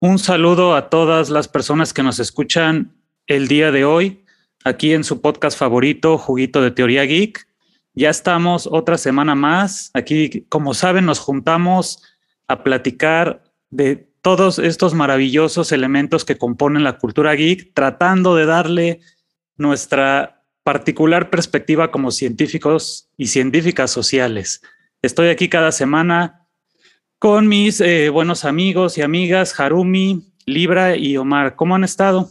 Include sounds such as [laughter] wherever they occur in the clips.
Un saludo a todas las personas que nos escuchan el día de hoy, aquí en su podcast favorito, Juguito de Teoría Geek. Ya estamos otra semana más. Aquí, como saben, nos juntamos a platicar de todos estos maravillosos elementos que componen la cultura geek, tratando de darle nuestra particular perspectiva como científicos y científicas sociales. Estoy aquí cada semana con mis eh, buenos amigos y amigas, Harumi, Libra y Omar. ¿Cómo han estado?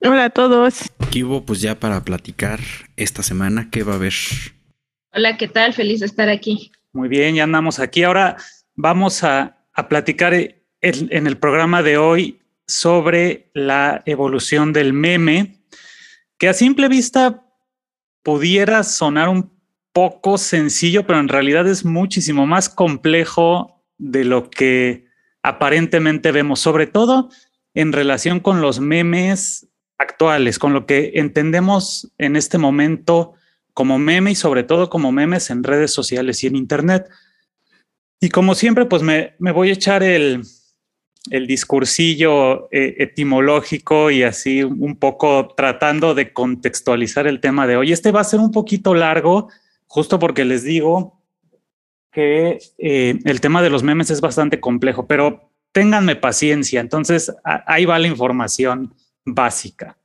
Hola a todos. Aquí hubo pues ya para platicar esta semana, ¿qué va a haber? Hola, ¿qué tal? Feliz de estar aquí. Muy bien, ya andamos aquí. Ahora vamos a, platicar en el programa de hoy sobre la evolución del meme, que a simple vista pudiera sonar un poco sencillo, pero en realidad es muchísimo más complejo de lo que aparentemente vemos, sobre todo en relación con los memes actuales, con lo que entendemos en este momento como meme y sobre todo como memes en redes sociales y en Internet. Y como siempre, pues me, voy a echar el, el discursillo eh, etimológico y así un poco tratando de contextualizar el tema de hoy. Este va a ser un poquito largo, justo porque les digo que eh, el tema de los memes es bastante complejo, pero ténganme paciencia. Entonces, ahí va la información básica.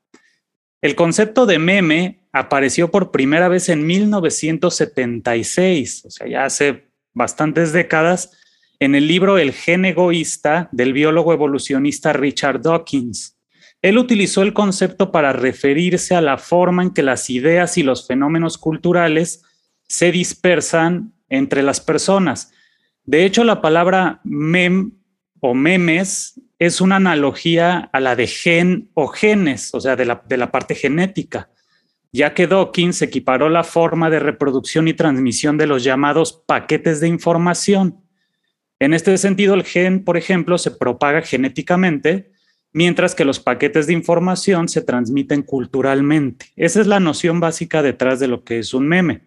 El concepto de meme apareció por primera vez en 1976, o sea, ya hace bastantes décadas, en el libro El gen egoísta del biólogo evolucionista Richard Dawkins. Él utilizó el concepto para referirse a la forma en que las ideas y los fenómenos culturales se dispersan entre las personas. De hecho, la palabra mem o memes es una analogía a la de gen o genes, o sea, de la, de la parte genética, ya que Dawkins equiparó la forma de reproducción y transmisión de los llamados paquetes de información. En este sentido, el gen, por ejemplo, se propaga genéticamente, mientras que los paquetes de información se transmiten culturalmente. Esa es la noción básica detrás de lo que es un meme.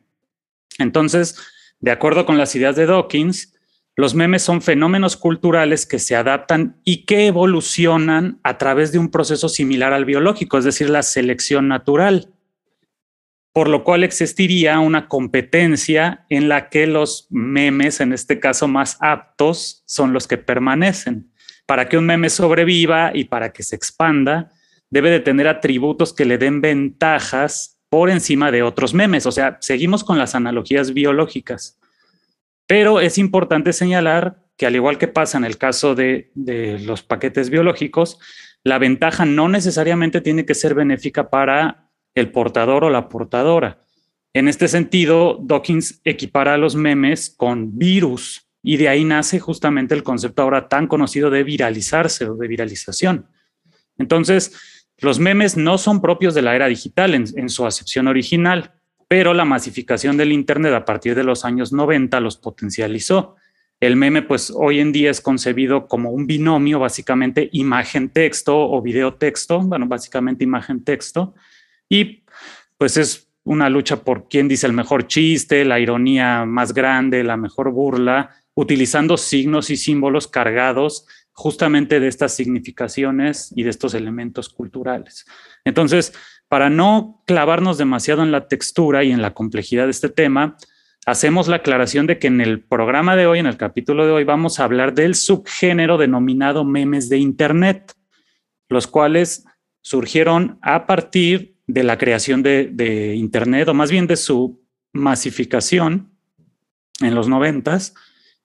Entonces, de acuerdo con las ideas de Dawkins, los memes son fenómenos culturales que se adaptan y que evolucionan a través de un proceso similar al biológico, es decir, la selección natural, por lo cual existiría una competencia en la que los memes, en este caso más aptos, son los que permanecen. Para que un meme sobreviva y para que se expanda, debe de tener atributos que le den ventajas por encima de otros memes. O sea, seguimos con las analogías biológicas. Pero es importante señalar que al igual que pasa en el caso de, los paquetes biológicos, la ventaja no necesariamente tiene que ser benéfica para el portador o la portadora. En este sentido, Dawkins equipara los memes con virus y de ahí nace justamente el concepto ahora tan conocido de viralizarse o de viralización. Entonces, los memes no son propios de la era digital en, su acepción original, pero la masificación del Internet a partir de los años 90 los potencializó. El meme, pues hoy en día es concebido como un binomio, básicamente imagen-texto o video-texto, bueno, básicamente imagen-texto, y pues es una lucha por quién dice el mejor chiste, la ironía más grande, la mejor burla, utilizando signos y símbolos cargados justamente de estas significaciones y de estos elementos culturales. Entonces, para no clavarnos demasiado en la textura y en la complejidad de este tema, hacemos la aclaración de que en el programa de hoy, en el capítulo de hoy, vamos a hablar del subgénero denominado memes de Internet, los cuales surgieron a partir de la creación de, de Internet, o más bien de su masificación en los noventas,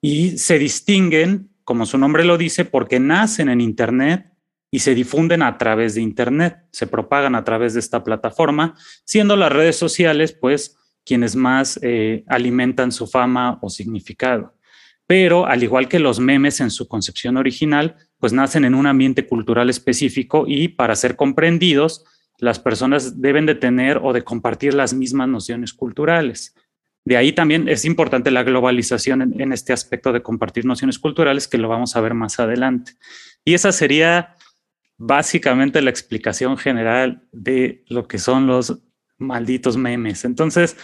y se distinguen como su nombre lo dice, porque nacen en Internet y se difunden a través de Internet, se propagan a través de esta plataforma, siendo las redes sociales, pues, quienes más eh, alimentan su fama o significado. Pero, al igual que los memes en su concepción original, pues nacen en un ambiente cultural específico y para ser comprendidos, las personas deben de tener o de compartir las mismas nociones culturales. De ahí también es importante la globalización en, este aspecto de compartir nociones culturales, que lo vamos a ver más adelante. Y esa sería básicamente la explicación general de lo que son los malditos memes. Entonces,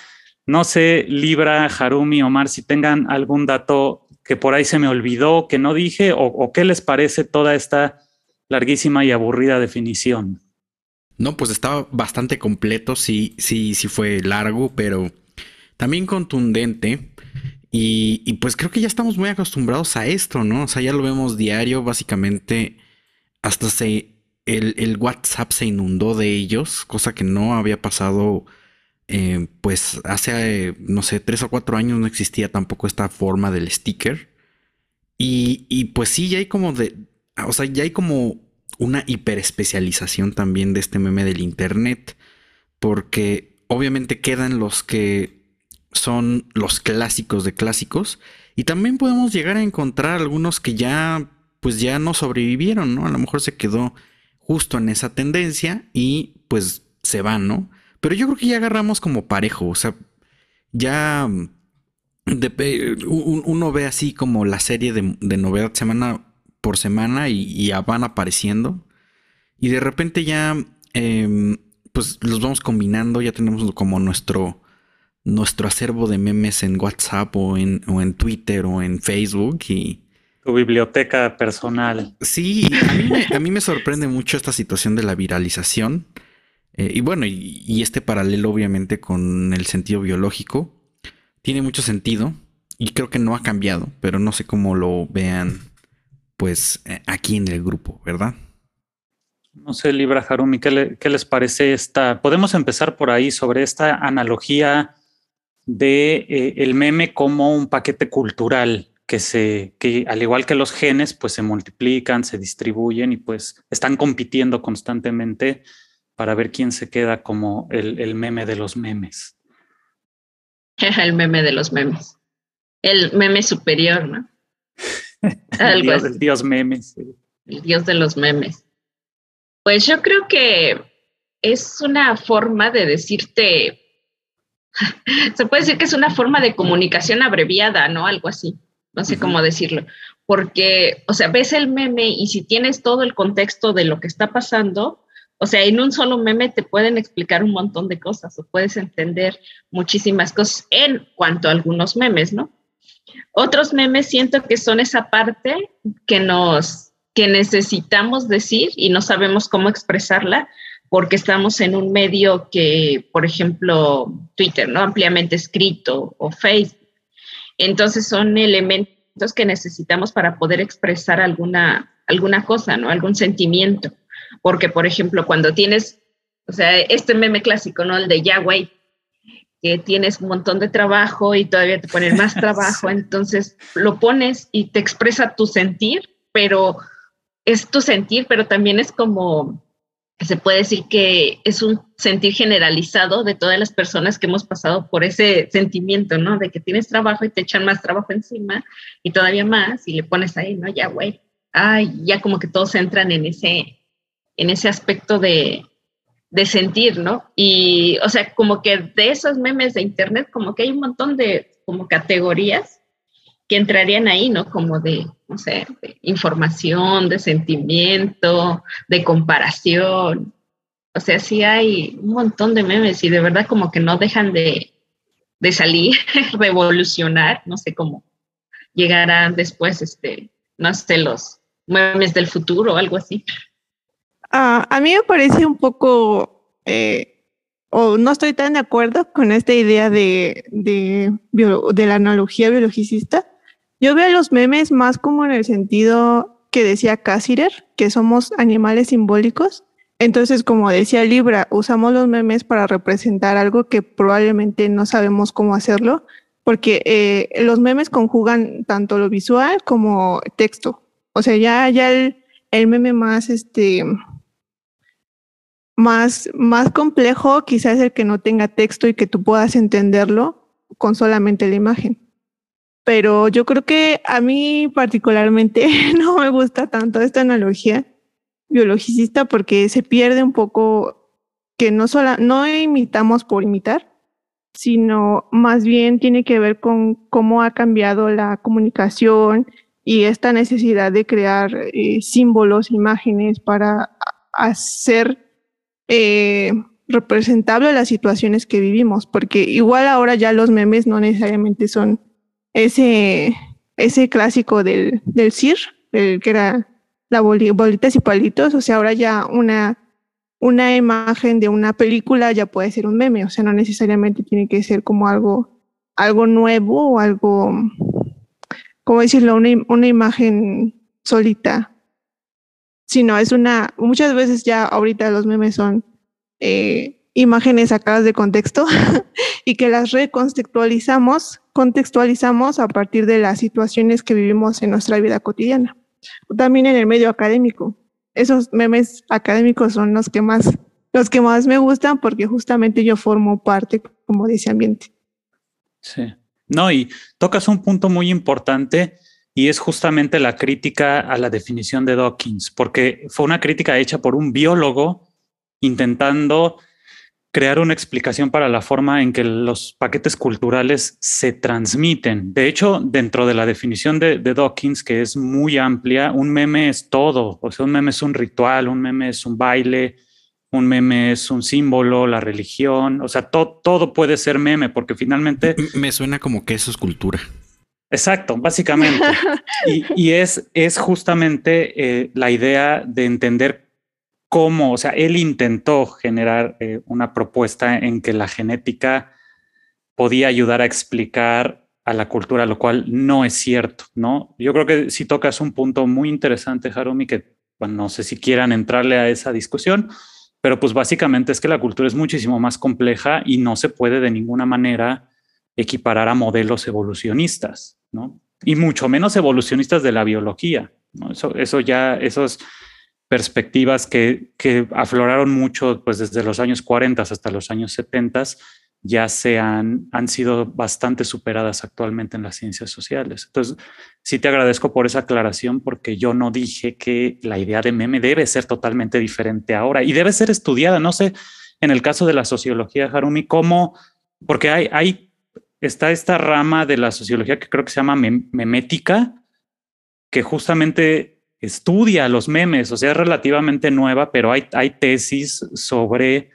no sé, Libra, Harumi, Omar, si tengan algún dato que por ahí se me olvidó, que no dije, o, qué les parece toda esta larguísima y aburrida definición. No, pues estaba bastante completo, sí, sí, sí fue largo, pero también contundente. Y, y, pues creo que ya estamos muy acostumbrados a esto, ¿no? O sea, ya lo vemos diario, básicamente hasta se el, el WhatsApp se inundó de ellos, cosa que no había pasado eh, pues hace, no sé, tres o cuatro años no existía tampoco esta forma del sticker. Y, y, pues sí, ya hay como de, o sea, ya hay como una hiperespecialización también de este meme del Internet, porque obviamente quedan los que son los clásicos de clásicos, y también podemos llegar a encontrar algunos que ya, pues ya no sobrevivieron, ¿no? A lo mejor se quedó justo en esa tendencia y pues se van, ¿no? Pero yo creo que ya agarramos como parejo, o sea, ya mm, uno ve así como la serie de, novedad semana por semana y, van apareciendo. Y de repente ya, em, pues los vamos combinando, ya tenemos como nuestro, nuestro acervo de memes en WhatsApp o en, o en Twitter o en Facebook y... Tu biblioteca personal. Sí, a mí, me, a mí me sorprende mucho esta situación de la viralización. Eh, y bueno, y, este paralelo obviamente con el sentido biológico tiene mucho sentido y creo que no ha cambiado, pero no sé cómo lo vean pues eh, aquí en el grupo, ¿verdad? No sé, Libra Harumi, ¿qué, les parece esta? Podemos empezar por ahí sobre esta analogía de eh, el meme como un paquete cultural que se, que al igual que los genes, pues se multiplican, se distribuyen y pues están compitiendo constantemente para ver quién se queda como el, meme de los memes. [laughs] el meme de los memes. El meme superior, ¿no? [laughs] el, dios, el dios memes. El dios de los memes. Pues yo creo que es una forma de decirte, [laughs] se puede decir que es una forma de comunicación abreviada, ¿no? Algo así, no sé cómo decirlo, porque, o sea, ves el meme y si tienes todo el contexto de lo que está pasando, o sea, en un solo meme te pueden explicar un montón de cosas o puedes entender muchísimas cosas en cuanto a algunos memes, ¿no? Otros memes siento que son esa parte que nos que necesitamos decir y no sabemos cómo expresarla porque estamos en un medio que, por ejemplo, Twitter, ¿no? Ampliamente escrito o Facebook. Entonces son elementos que necesitamos para poder expresar alguna, alguna cosa, ¿no? Algún sentimiento. Porque, por ejemplo, cuando tienes, o sea, este meme clásico, ¿no? El de Yahweh, que tienes un montón de trabajo y todavía te ponen más [laughs] trabajo, entonces lo pones y te expresa tu sentir, pero es tu sentir, pero también es como, se puede decir que es un sentir generalizado de todas las personas que hemos pasado por ese sentimiento, ¿no? De que tienes trabajo y te echan más trabajo encima y todavía más y le pones ahí, ¿no? Ya, güey. Ay, ya como que todos entran en ese, en ese aspecto de, sentir, ¿no? Y, o sea, como que de esos memes de Internet, como que hay un montón de como categorías que entrarían ahí, ¿no? Como de, no sé, de información, de sentimiento, de comparación. O sea, sí hay un montón de memes y de verdad como que no dejan de, de salir, [laughs] revolucionar, no sé cómo llegarán después, este, no sé, los memes del futuro o algo así. Ah, a mí me parece un poco, eh, o no estoy tan de acuerdo con esta idea de, de, de la analogía biologicista. Yo veo los memes más como en el sentido que decía Cassirer, que somos animales simbólicos. Entonces, como decía Libra, usamos los memes para representar algo que probablemente no sabemos cómo hacerlo, porque eh, los memes conjugan tanto lo visual como texto. O sea, ya, el, meme más, este, más, más complejo quizás el que no tenga texto y que tú puedas entenderlo con solamente la imagen. Pero yo creo que a mí particularmente [laughs] no me gusta tanto esta analogía biologicista porque se pierde un poco que no, solo, no imitamos por imitar, sino más bien tiene que ver con cómo ha cambiado la comunicación y esta necesidad de crear eh, símbolos, imágenes para hacer eh, representable las situaciones que vivimos, porque igual ahora ya los memes no necesariamente son ese, ese clásico del, del CIR, el que era la bolitas y palitos, o sea, ahora ya una, una imagen de una película ya puede ser un meme, o sea, no necesariamente tiene que ser como algo, algo nuevo o algo, ¿cómo decirlo? Una, una imagen solita, sino es una, muchas veces ya ahorita los memes son eh, imágenes sacadas de contexto [laughs] y que las recontextualizamos, contextualizamos a partir de las situaciones que vivimos en nuestra vida cotidiana. También en el medio académico. Esos memes académicos son los que más, los que más me gustan porque justamente yo formo parte como de ese ambiente. Sí. No, y tocas un punto muy importante y es justamente la crítica a la definición de Dawkins, porque fue una crítica hecha por un biólogo intentando crear una explicación para la forma en que los paquetes culturales se transmiten. De hecho, dentro de la definición de, Dawkins, que es muy amplia, un meme es todo. O sea, un meme es un ritual, un meme es un baile, un meme es un símbolo, la religión. O sea, todo puede ser meme, porque finalmente... Me suena como que eso es cultura. Exacto, básicamente. [laughs] y, es, es justamente eh, la idea de entender cómo, o sea, él intentó generar eh, una propuesta en que la genética podía ayudar a explicar a la cultura, lo cual no es cierto, ¿no? Yo creo que si tocas un punto muy interesante, Harumi, que bueno, no sé si quieran entrarle a esa discusión, pero pues básicamente es que la cultura es muchísimo más compleja y no se puede de ninguna manera equiparar a modelos evolucionistas, ¿no? Y mucho menos evolucionistas de la biología, ¿no? Eso, eso ya, esos perspectivas que, que, afloraron mucho pues desde los años 40 hasta los años 70 ya se han, han sido bastante superadas actualmente en las ciencias sociales. Entonces, sí te agradezco por esa aclaración porque yo no dije que la idea de meme debe ser totalmente diferente ahora y debe ser estudiada. No sé, en el caso de la sociología, Harumi, cómo, porque hay, hay está esta rama de la sociología que creo que se llama memética, que justamente estudia los memes, o sea, es relativamente nueva, pero hay, hay tesis sobre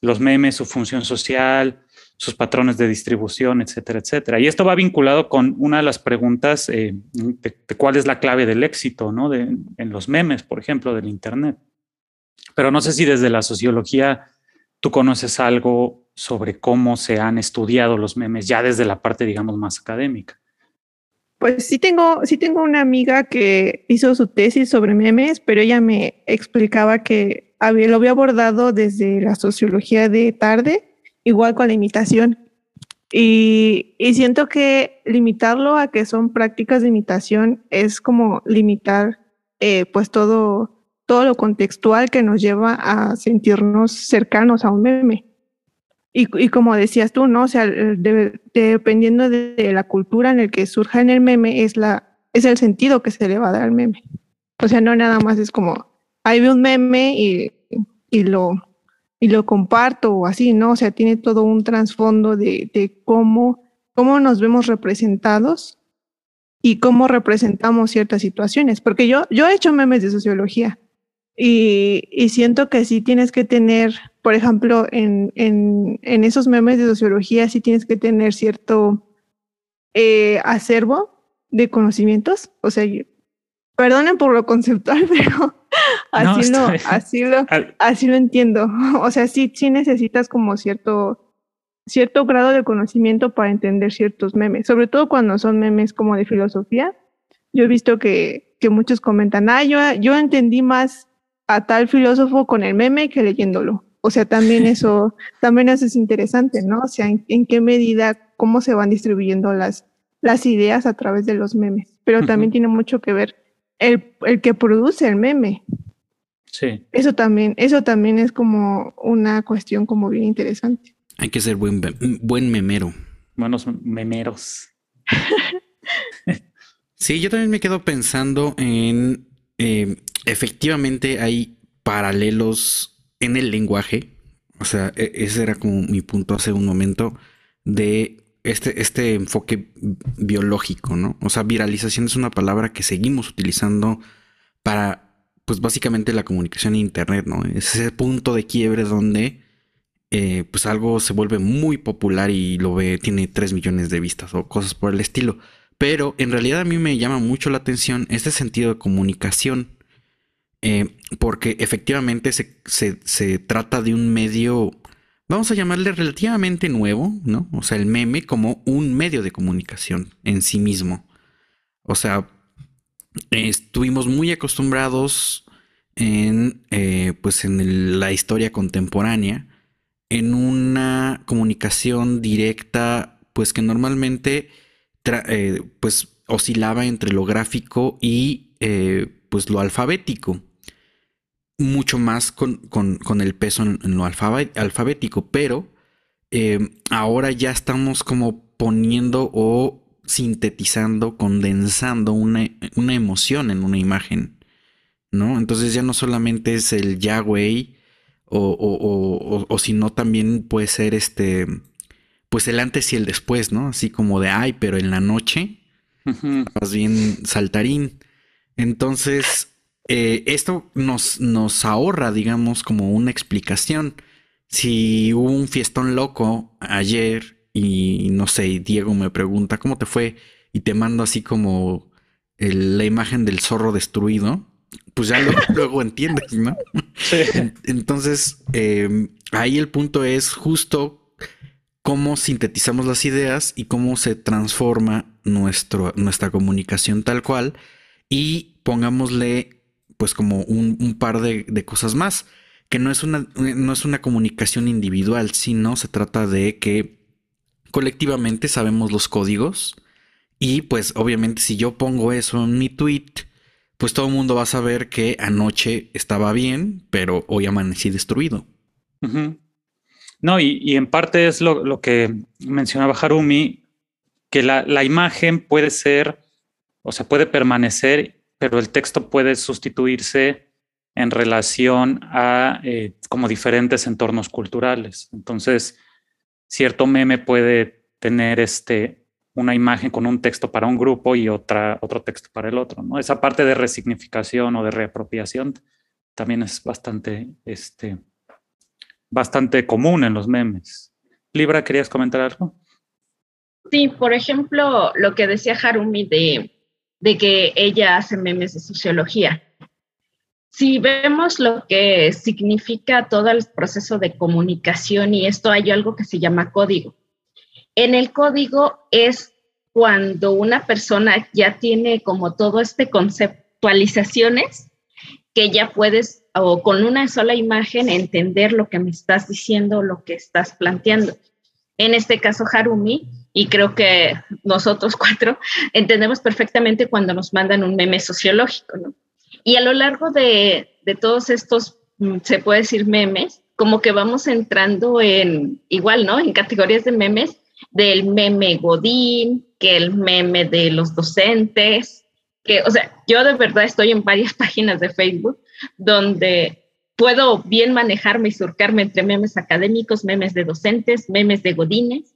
los memes, su función social, sus patrones de distribución, etcétera, etcétera. Y esto va vinculado con una de las preguntas eh, de, cuál es la clave del éxito, ¿no? De, en los memes, por ejemplo, del Internet. Pero no sé si desde la sociología tú conoces algo sobre cómo se han estudiado los memes ya desde la parte, digamos, más académica. Pues sí tengo, sí tengo una amiga que hizo su tesis sobre memes, pero ella me explicaba que había, lo había abordado desde la sociología de tarde, igual con la imitación. Y, y, siento que limitarlo a que son prácticas de imitación es como limitar eh, pues todo, todo lo contextual que nos lleva a sentirnos cercanos a un meme. Y, y, como decías tú, ¿no? O sea, dependiendo de, la cultura en el que surja en el meme, es, la, es el sentido que se le va a dar al meme. O sea, no nada más es como, ahí veo un meme y, y, lo, y lo comparto o así, ¿no? O sea, tiene todo un trasfondo de, de cómo, cómo nos vemos representados y cómo representamos ciertas situaciones. Porque yo, yo he hecho memes de sociología y, y siento que sí tienes que tener por ejemplo, en, en, en, esos memes de sociología sí tienes que tener cierto eh, acervo de conocimientos. O sea, perdonen por lo conceptual, [laughs] pero así, lo, así, lo, así lo entiendo. [laughs] O sea, sí, sí necesitas como cierto, cierto grado de conocimiento para entender ciertos memes, sobre todo cuando son memes como de filosofía. Yo he visto que, que muchos comentan, ah, yo, yo entendí más a tal filósofo con el meme que leyéndolo. O sea, también [laughs] eso, también eso es interesante, ¿no? O sea, en, qué medida, cómo se van distribuyendo las, las ideas a través de los memes. Pero también tiene mucho que ver el, el, que produce el meme. Sí. Eso también, eso también es como una cuestión como bien interesante. Hay que ser buen, buen memero. Buenos memeros. [laughs] sí, yo también me quedo pensando en eh, efectivamente hay paralelos en el lenguaje, o sea, e, ese era como mi punto hace un momento de este, este enfoque biológico, ¿no? O sea, viralización es una palabra que seguimos utilizando para, pues básicamente la comunicación en Internet, ¿no? Es ese punto de quiebre donde, eh, pues algo se vuelve muy popular y lo ve, tiene 3 millones de vistas o cosas por el estilo. Pero en realidad a mí me llama mucho la atención este sentido de comunicación. Eh, porque efectivamente se, trata de un medio, vamos a llamarle relativamente nuevo, ¿no? O sea, el meme como un medio de comunicación en sí mismo. O sea, estuvimos muy acostumbrados en, eh, pues en la historia contemporánea, en una comunicación directa, pues que normalmente eh, pues oscilaba entre lo gráfico y pues lo alfabético mucho más con, el peso en, lo alfabético, pero eh, ahora ya estamos como poniendo o sintetizando, condensando una, emoción en una imagen, ¿no? Entonces ya no solamente es el ya, o, o, sino también puede ser este, pues el antes y el después, ¿no? Así como de, ay, pero en la noche, más bien saltarín. Entonces, eh, esto nos, nos ahorra, digamos, como una explicación. Si hubo un fiestón loco ayer y no sé, Diego me pregunta, ¿cómo te fue? Y te mando así como la imagen del zorro destruido, pues ya [laughs] luego entiendes, ¿no? Entonces, em, ahí el punto es justo cómo sintetizamos las ideas y cómo se transforma nuestro, nuestra comunicación tal cual y pongámosle pues como un, par de, cosas más, que no es, una, no es una comunicación individual, sino se trata de que colectivamente sabemos los códigos y pues obviamente si yo pongo eso en mi tweet, pues todo el mundo va a saber que anoche estaba bien, pero hoy amanecí destruido. No, y, en parte es lo, que mencionaba Harumi, que la, la, imagen puede ser, o sea, puede permanecer pero el texto puede sustituirse en relación a eh, como diferentes entornos culturales. Entonces, cierto meme puede tener este, una imagen con un texto para un grupo y otra, otro texto para el otro. ¿no? Esa parte de resignificación o de reapropiación también es bastante, este, bastante común en los memes. Libra, ¿querías comentar algo? Sí, por ejemplo, lo que decía Harumi de de que ella hace memes de sociología. Si vemos lo que significa todo el proceso de comunicación y esto hay algo que se llama código. En el código es cuando una persona ya tiene como todo este conceptualizaciones que ya puedes o con una sola imagen entender lo que me estás diciendo, lo que estás planteando. En este caso, Harumi y creo que nosotros cuatro [laughs] entendemos perfectamente cuando nos mandan un meme sociológico, ¿no? Y a lo largo de, de todos estos, mm, se puede decir memes, como que vamos entrando en, igual, ¿no? En categorías de memes, del meme Godín, que el meme de los docentes, que, o sea, yo de verdad estoy en varias [laughs] páginas de Facebook donde puedo bien manejarme y surcarme entre memes académicos, memes de docentes, memes de godines,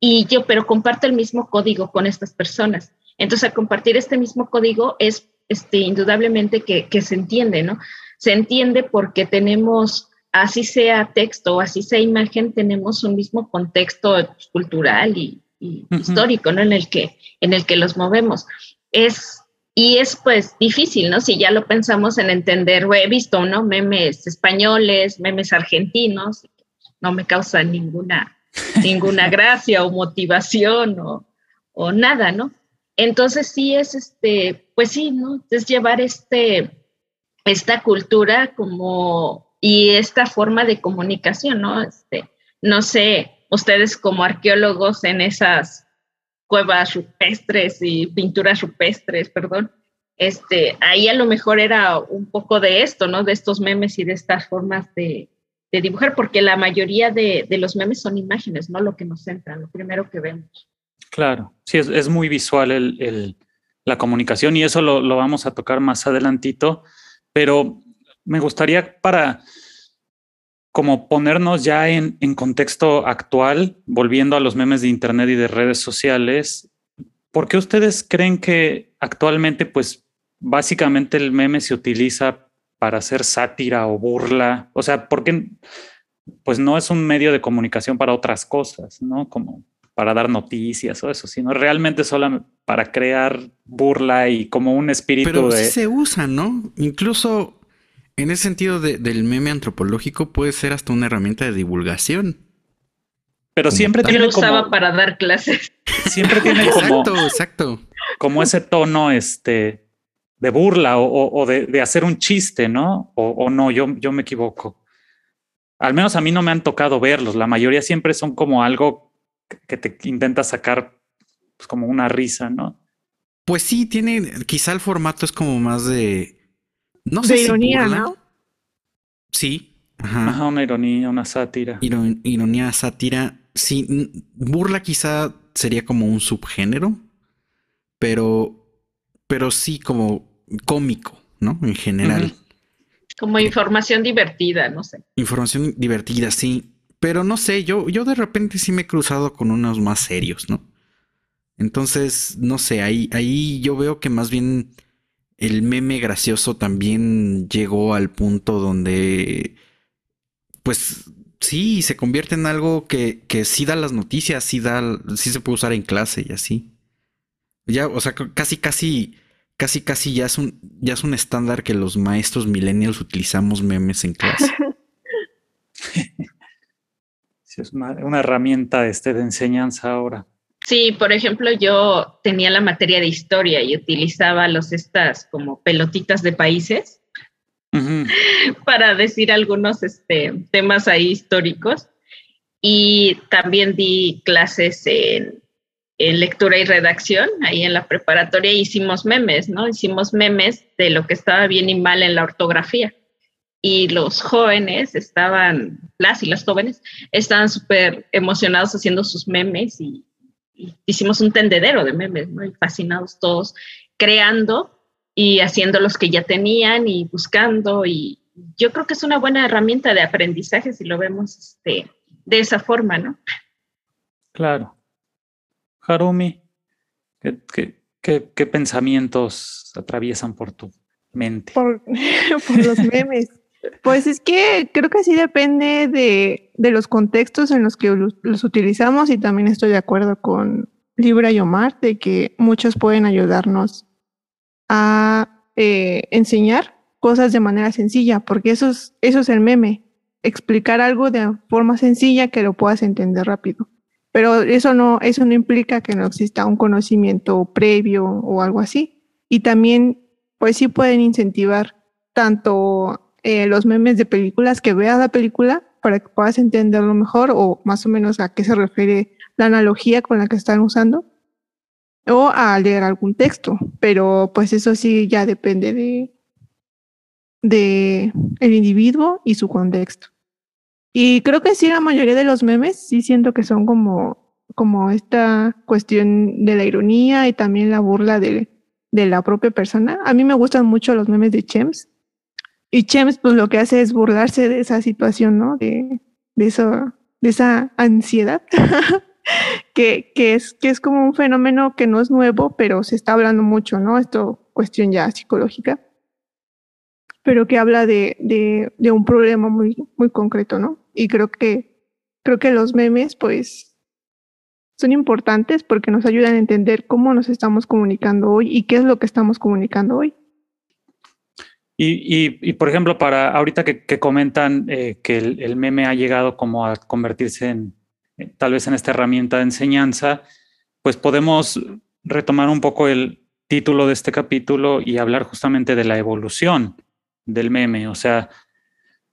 y yo, pero comparto el mismo código con estas personas. Entonces, al compartir este mismo código es este, indudablemente que, que se entiende, ¿no? Se entiende porque tenemos, así sea texto o así sea imagen, tenemos un mismo contexto cultural y, histórico, ¿no? En el, que, en el que los movemos. Es, y es pues difícil, ¿no? Si ya lo pensamos en entender, he visto, ¿no? Memes españoles, memes argentinos, no me causa ninguna ninguna [laughs] gracia o motivación o, nada, ¿no? Entonces sí es este, pues sí, ¿no? Es llevar este, esta cultura como y esta forma de comunicación, ¿no? Este, no sé, ustedes como arqueólogos en esas cuevas rupestres y pinturas rupestres, perdón, este, ahí a lo mejor era un poco de esto, ¿no? De estos memes y de estas formas de, de dibujar, porque la mayoría de, los memes son imágenes, no lo que nos centra, lo primero que vemos. Claro, sí, es, muy visual el, la comunicación y eso lo, vamos a tocar más adelantito, pero me gustaría para como ponernos ya en, en contexto actual, volviendo a los memes de Internet y de redes sociales, ¿por qué ustedes creen que actualmente, pues básicamente el meme se utiliza para hacer sátira o burla? O sea, porque pues no es un medio de comunicación para otras cosas, ¿no? Como para dar noticias o eso, sino realmente solo para crear burla y como un espíritu Pero de... sí se usa, ¿no? Incluso en ese sentido de- del meme antropológico puede ser hasta una herramienta de divulgación. Pero como siempre tal. Yo tiene lo usaba para dar clases. siempre tiene como, Exacto, exacto. como ese tono este, de burla o, o- o de, de hacer un chiste, ¿no? O, o no, yo, yo me equivoco. Al menos a mí no me han tocado verlos. La mayoría siempre son como algo que te intenta sacar pues, como una risa, ¿no? Pues sí, tiene, quizá el formato es como más de... No sé de si ironía, burla. ¿no? Sí. Ajá. Ajá, una ironía, una sátira. Iro- ironía, sátira. Sí, burla quizá sería como un subgénero, pero, pero sí como cómico, ¿no? En general. Como información divertida, no sé. Información divertida, sí. Pero no sé, yo, yo de repente sí me he cruzado con unos más serios, ¿no? Entonces, no sé, ahí, ahí yo veo que más bien el meme gracioso también llegó al punto donde, pues sí, se convierte en algo que, que sí da las noticias, sí da, sí se puede usar en clase y así. Ya, o sea, casi, casi, casi, casi ya es un, ya es un estándar que los maestros millennials utilizamos memes en clase. [laughs] Sí, es una, una herramienta este, de enseñanza ahora. Sí, por ejemplo, yo tenía la materia de historia y utilizaba los estas como pelotitas de países [laughs] para decir algunos este, temas ahí históricos. Y también di clases en, en lectura y redacción, ahí en la preparatoria hicimos memes, ¿no? Hicimos memes de lo que estaba bien y mal en la ortografía. Y los jóvenes estaban, las y las jóvenes, estaban súper emocionados haciendo sus memes y, y hicimos un tendedero de memes, ¿no? Y fascinados todos, creando y haciendo los que ya tenían y buscando. Y yo creo que es una buena herramienta de aprendizaje si lo vemos este, de esa forma, ¿no? Claro. Harumi, ¿qué, qué, qué, pensamientos atraviesan por tu mente? [laughs] Por, los memes. Pues es que creo que sí depende de, de los contextos en los que los, los utilizamos y también estoy de acuerdo con Libra y Omar de que muchos pueden ayudarnos a eh, enseñar cosas de manera sencilla, porque eso es, eso es el meme, explicar algo de forma sencilla que lo puedas entender rápido. Pero eso no, eso no implica que no exista un conocimiento previo o algo así. Y también, pues sí pueden incentivar tanto eh, los memes de películas, que veas la película para que puedas entenderlo mejor o más o menos a qué se refiere la analogía con la que están usando, o a leer algún texto, pero pues eso sí ya depende de, de el individuo y su contexto. Y creo que sí, la mayoría de los memes sí siento que son como, como esta cuestión de la ironía y también la burla de, de la propia persona. A mí me gustan mucho los memes de Chems. Y Chems, pues lo que hace es burlarse de esa situación, ¿no? De, de, eso, de esa ansiedad, [laughs] que, que, es, que es como un fenómeno que no es nuevo, pero se está hablando mucho, ¿no? Esto, cuestión ya psicológica, pero que habla de, de, de un problema muy, muy concreto, ¿no? Y creo que, creo que los memes, pues, son importantes porque nos ayudan a entender cómo nos estamos comunicando hoy y qué es lo que estamos comunicando hoy. Y, y, y, por ejemplo, para ahorita que, que comentan eh, que el, el, meme ha llegado como a convertirse en eh, tal vez en esta herramienta de enseñanza, pues podemos retomar un poco el título de este capítulo y hablar justamente de la evolución del meme. O sea,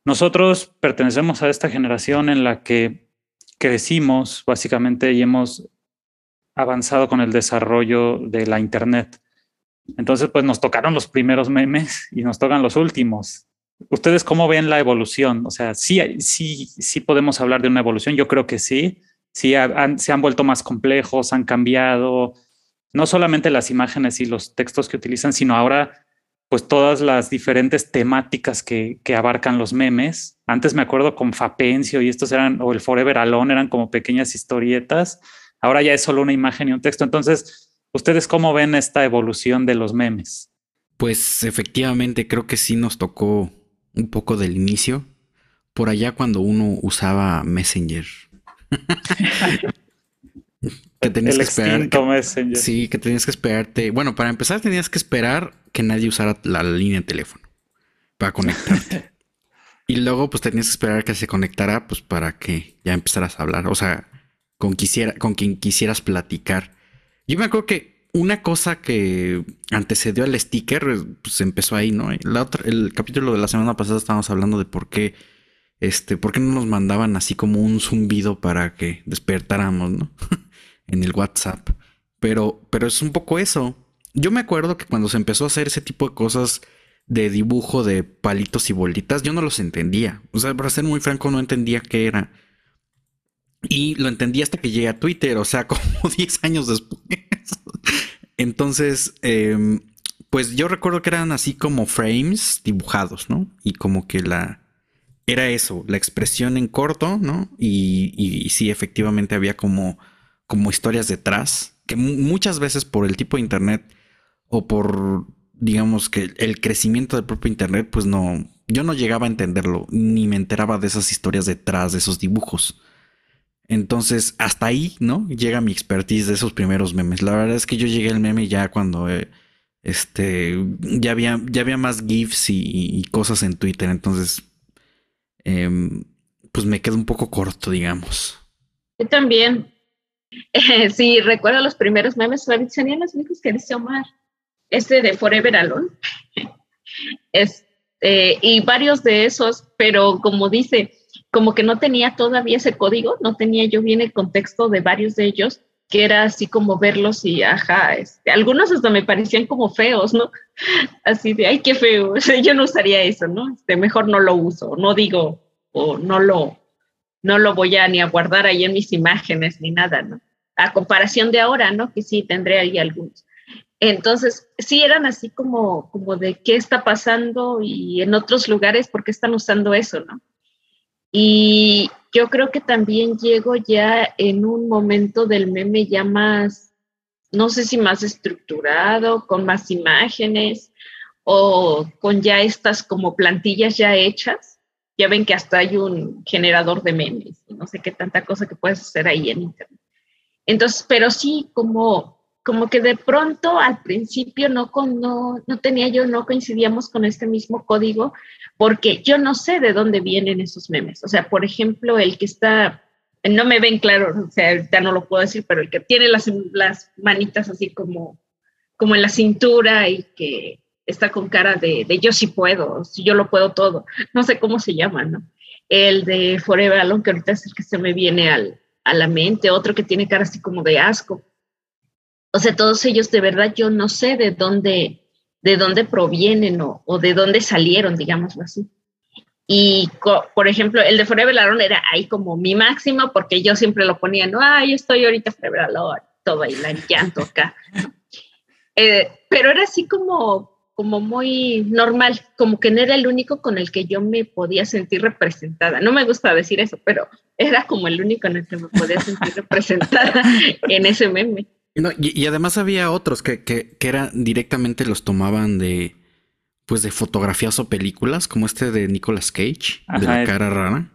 nosotros pertenecemos a esta generación en la que crecimos básicamente y hemos avanzado con el desarrollo de la Internet. Entonces, pues nos tocaron los primeros memes y nos tocan los últimos. ¿Ustedes cómo ven la evolución? O sea, sí, sí, sí podemos hablar de una evolución. Yo creo que sí. Sí, han, se han vuelto más complejos, han cambiado no solamente las imágenes y los textos que utilizan, sino ahora, pues todas las diferentes temáticas que, que abarcan los memes. Antes me acuerdo con Fapencio y estos eran, o el Forever Alone, eran como pequeñas historietas. Ahora ya es solo una imagen y un texto. Entonces, ¿Ustedes cómo ven esta evolución de los memes? Pues efectivamente creo que sí nos tocó un poco del inicio, por allá cuando uno usaba Messenger. [laughs] que tenías El que esperar. que- Messenger. sí, que tenías que esperarte. Bueno, para empezar tenías que esperar que nadie usara la línea de teléfono para conectarte. [laughs] y luego pues tenías que esperar que se conectara pues para que ya empezaras a hablar. O sea, con, quisiera, con quien quisieras platicar. Yo me acuerdo que una cosa que antecedió al sticker pues empezó ahí, ¿no? La otra, el capítulo de la semana pasada estábamos hablando de por qué este, ¿por qué no nos mandaban así como un zumbido para que despertáramos, ¿no? [laughs] en el WhatsApp. Pero, pero es un poco eso. Yo me acuerdo que cuando se empezó a hacer ese tipo de cosas de dibujo de palitos y bolitas, yo no los entendía. O sea, para ser muy franco, no entendía qué era. Y lo entendí hasta que llegué a Twitter, o sea, [laughs] como 10 años después. Entonces, em, pues yo recuerdo que eran así como frames dibujados, ¿no? Y como que la... Era eso, la expresión en corto, ¿no? Y, y, y sí, efectivamente había como, como historias detrás, que mu- muchas veces por el tipo de internet o por, digamos que el crecimiento del propio internet, pues no, yo no llegaba a entenderlo, ni me enteraba de esas historias detrás de esos dibujos. Entonces, hasta ahí, ¿no? Llega mi expertise de esos primeros memes. La verdad es que yo llegué al meme ya cuando eh, este ya había, ya había más GIFs y, y cosas en Twitter. Entonces, em, pues me quedo un poco corto, digamos. Yo también. Eh, [laughs] sí, recuerdo los primeros memes, serían los únicos que dice Omar. Este de Forever Alone. [laughs] Este, y varios de esos, pero como dice, como que no tenía todavía ese código, no tenía yo bien el contexto de varios de ellos, que era así como verlos y ajá, este, algunos hasta me parecían como feos, ¿no? [laughs] Así de, ay, qué feo, yo no usaría eso, ¿no? Este, mejor no lo uso, no digo, o no lo, no lo voy a ni a guardar ahí en mis imágenes ni nada, ¿no? A comparación de ahora, ¿no? Que sí tendré ahí algunos. Entonces, sí eran así como, como de qué está pasando y en otros lugares, ¿por qué están usando eso, no? Y yo creo que también llego ya en un momento del meme ya más, no sé si más estructurado, con más imágenes o con ya estas como plantillas ya hechas. Ya ven que hasta hay un generador de memes y no sé qué tanta cosa que puedes hacer ahí en internet. Entonces, pero sí, como, como que de pronto al principio no, con, no, no tenía yo, no coincidíamos con este mismo código, porque yo no sé de dónde vienen esos memes. O sea, por ejemplo, el que está, no me ven claro, o sea, ahorita no lo puedo decir, pero el que tiene las, las manitas así como, como en la cintura y que está con cara de, de yo sí puedo, yo lo puedo todo. No sé cómo se llama, ¿no? El de Forever Alone, que ahorita es el que se me viene al, a la mente, otro que tiene cara así como de asco. O sea, todos ellos de verdad yo no sé de dónde, de dónde provienen o, o de dónde salieron, digámoslo así. Y, por ejemplo, el de Forever Alone era ahí como mi máximo porque yo siempre lo ponía, no, ah, yo estoy ahorita Forever Alone, todo la llanto acá. Eh, pero era así como, como muy normal, como que no era el único con el que yo me podía sentir representada. No me gusta decir eso, pero era como el único en el que me podía sentir representada [laughs] en ese meme. No, y, y, además había otros que, que, que era directamente los tomaban de pues de fotografías o películas, como este de Nicolas Cage, Ajá, de la cara rara.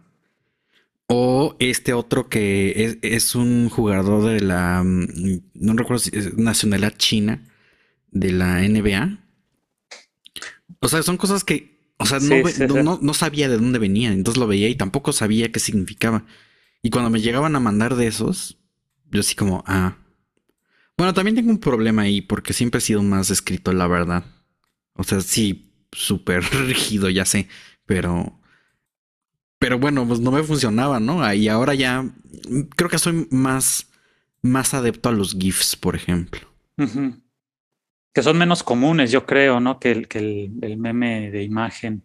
O este otro que es, es, un jugador de la no recuerdo si es nacionalidad china de la NBA. O sea, son cosas que, o sea, sí, no, sí, no, sí. no, no sabía de dónde venían, entonces lo veía y tampoco sabía qué significaba. Y cuando me llegaban a mandar de esos, yo así como, ah, bueno, también tengo un problema ahí porque siempre he sido más escrito, la verdad. O sea, sí, súper [laughs] rígido, ya sé, pero... Pero bueno, pues no me funcionaba, ¿no? Y ahora ya creo que soy más, más adepto a los GIFs, por ejemplo. Uh -huh. Que son menos comunes, yo creo, ¿no? Que el, que el, el meme de imagen.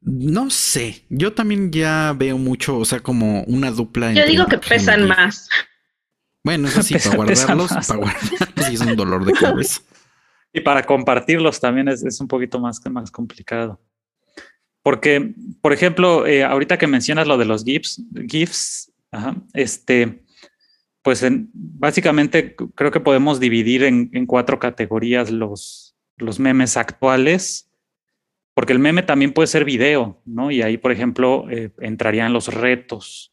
No sé, yo también ya veo mucho, o sea, como una dupla. Yo digo que pesan GIF. más. Bueno, eso sí, [laughs] para guardarlos, para guardarlos es un dolor de cabeza. Y para compartirlos también es, es un poquito más, más complicado. Porque, por ejemplo, eh, ahorita que mencionas lo de los GIFs, GIFs ajá, este, pues en, básicamente creo que podemos dividir en, en cuatro categorías los, los memes actuales, porque el meme también puede ser video, ¿no? Y ahí, por ejemplo, eh, entrarían los retos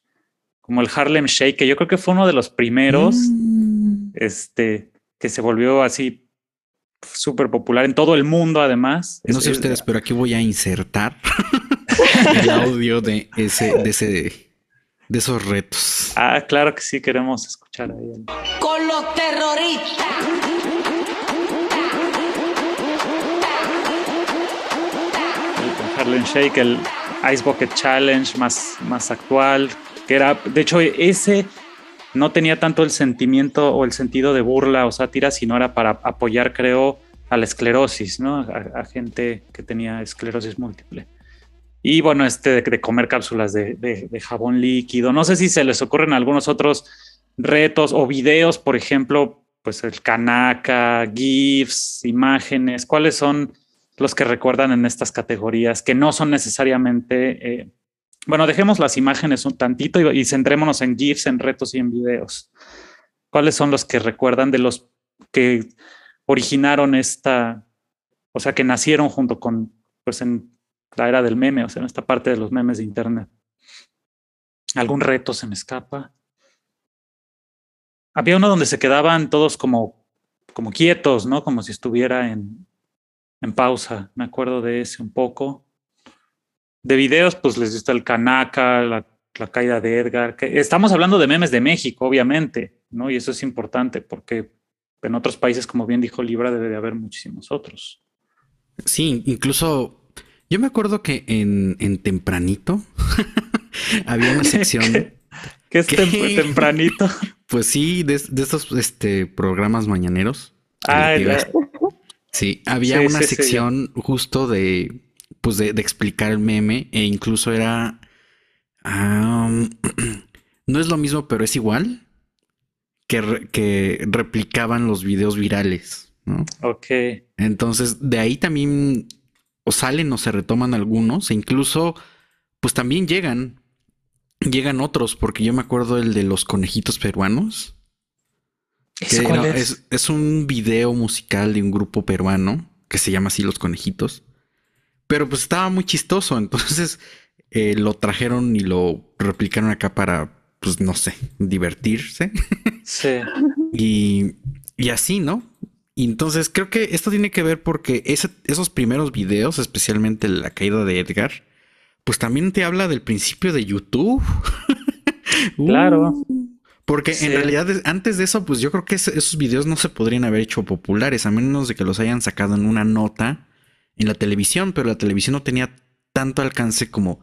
como el Harlem Shake, que yo creo que fue uno de los primeros. Mm, este, que se volvió así súper popular en todo el mundo, además. No sé ustedes, pero aquí voy a insertar [laughs] el audio de ese, de ese, de esos retos. Ah, claro que sí, queremos escuchar ahí. Con los terroristas. Harlem Shake, el Ice Bucket Challenge más, más actual, que era, de hecho, ese no tenía tanto el sentimiento o el sentido de burla o sátira, sino era para apoyar, creo, a la esclerosis, ¿no? A, gente que tenía esclerosis múltiple. Y bueno, este de, comer cápsulas de, de, jabón líquido. No sé si se les ocurren algunos otros retos o videos, por ejemplo, pues el Kanaka, GIFs, imágenes. ¿Cuáles son los que recuerdan en estas categorías que no son necesariamente eh, bueno, dejemos las imágenes un tantito y, centrémonos en GIFs, en retos y en videos. ¿Cuáles son los que recuerdan de los que originaron esta, o sea, que nacieron junto con, pues en la era del meme, o sea, en esta parte de los memes de Internet? ¿Algún reto se me escapa? Había uno donde se quedaban todos como, como quietos, ¿no? Como si estuviera en, en pausa. Me acuerdo de ese un poco. De videos, pues les gusta el Kanaka, la, caída de Edgar. estamos hablando de memes de México, obviamente, ¿no? Y eso es importante porque en otros países, como bien dijo Libra, debe de haber muchísimos otros. Sí, incluso yo me acuerdo que en, Tempranito [laughs] había una [laughs] sección. ¿Qué es tempranito? [laughs] Pues sí, de, estos este, programas mañaneros. Ah, sí, había una sección justo de pues de, explicar el meme e incluso era... [clears throat] no es lo mismo, pero es igual que, que replicaban los videos virales, ¿no? Ok. Entonces, de ahí también o salen o se retoman algunos e incluso, pues también llegan, llegan otros, porque yo me acuerdo el de los conejitos peruanos. es? es un video musical de un grupo peruano que se llama así Los Conejitos. Pero pues estaba muy chistoso, [laughs] entonces eh, lo trajeron y lo replicaron acá para, pues no sé, divertirse. Sí. [laughs] y, y así, ¿no? Y entonces creo que esto tiene que ver porque esos primeros videos, especialmente la caída de Edgar, pues también te habla del principio de YouTube. [laughs] claro. Uh. porque en realidad antes de eso, pues yo creo que esos videos no se podrían haber hecho populares, a menos de que los hayan sacado en una nota en la televisión, pero la televisión no tenía tanto alcance como,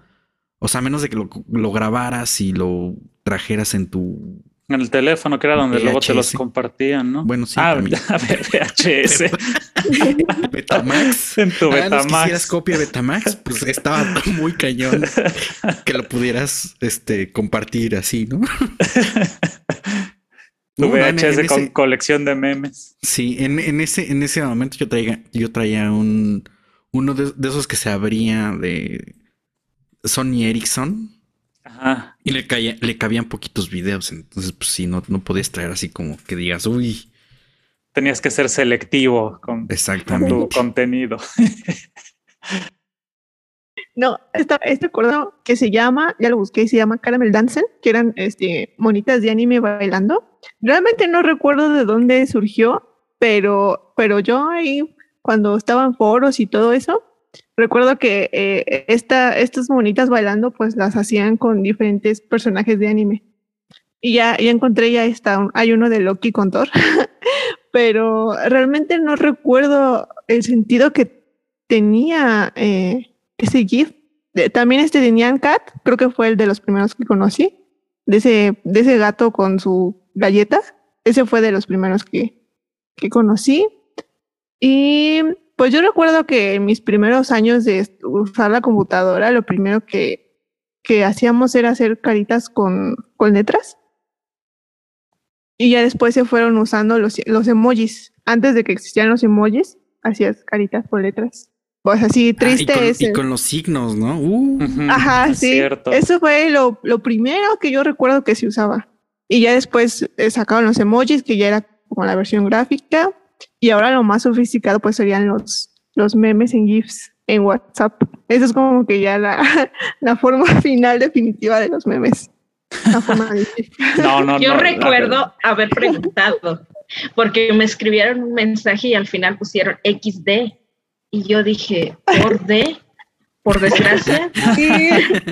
o sea, menos de que lo, grabaras y lo trajeras en tu... En el teléfono, que era donde luego te los compartían, ¿no? Bueno, sí. Ah, VHS. [laughs] [laughs] Betamax. En tu Betamax. Si quisieras copia Betamax, pues estaba [laughs] muy cañón que lo pudieras este, compartir así, ¿no? Tu VHS con colección de memes. Sí, en, en, ese, en ese momento yo traía, yo traía un, uno de, esos que se abría de Sony Ericsson. Ajá. Y le, le cabían poquitos videos. Entonces, pues sí, no, no podías traer así como que digas, uy. Tenías que ser selectivo con, tu contenido. [laughs] No, esta, [laughs] este acuerdo que se llama, ya lo busqué, se llama Caramel Dancing, que eran este, monitas de anime bailando. Realmente no recuerdo de dónde surgió, pero, pero yo ahí cuando estaban foros y todo eso, recuerdo que eh, esta, estas monitas bailando pues las hacían con diferentes personajes de anime. Y ya, ya encontré, ya está, hay uno de Loki con Thor, [laughs] pero realmente no recuerdo el sentido que tenía eh, ese GIF. también este de Nyan Cat, creo que fue el de los primeros que conocí, de ese, de ese gato con su galleta. Ese fue de los primeros que, que conocí. Y pues yo recuerdo que en mis primeros años de usar la computadora, lo primero que, que hacíamos era hacer caritas con, con letras. Y ya después se fueron usando los, los emojis. Antes de que existieran los emojis, hacías caritas con letras. Pues así triste ah, y, con, y con los signos, ¿no? Uh. Ajá, sí. Eso fue lo, lo, primero que yo recuerdo que se usaba. Y ya después eh, sacaron los emojis, que ya era como la versión gráfica. Y ahora lo más sofisticado pues serían los, los memes en GIFs en WhatsApp. Eso es como que ya la, [laughs] la forma [laughs] final definitiva de los memes. La forma [laughs] no, no, Yo recuerdo haber preguntado, porque me escribieron un mensaje y al final pusieron XD. Y yo dije, ¿por D? Por desgracia.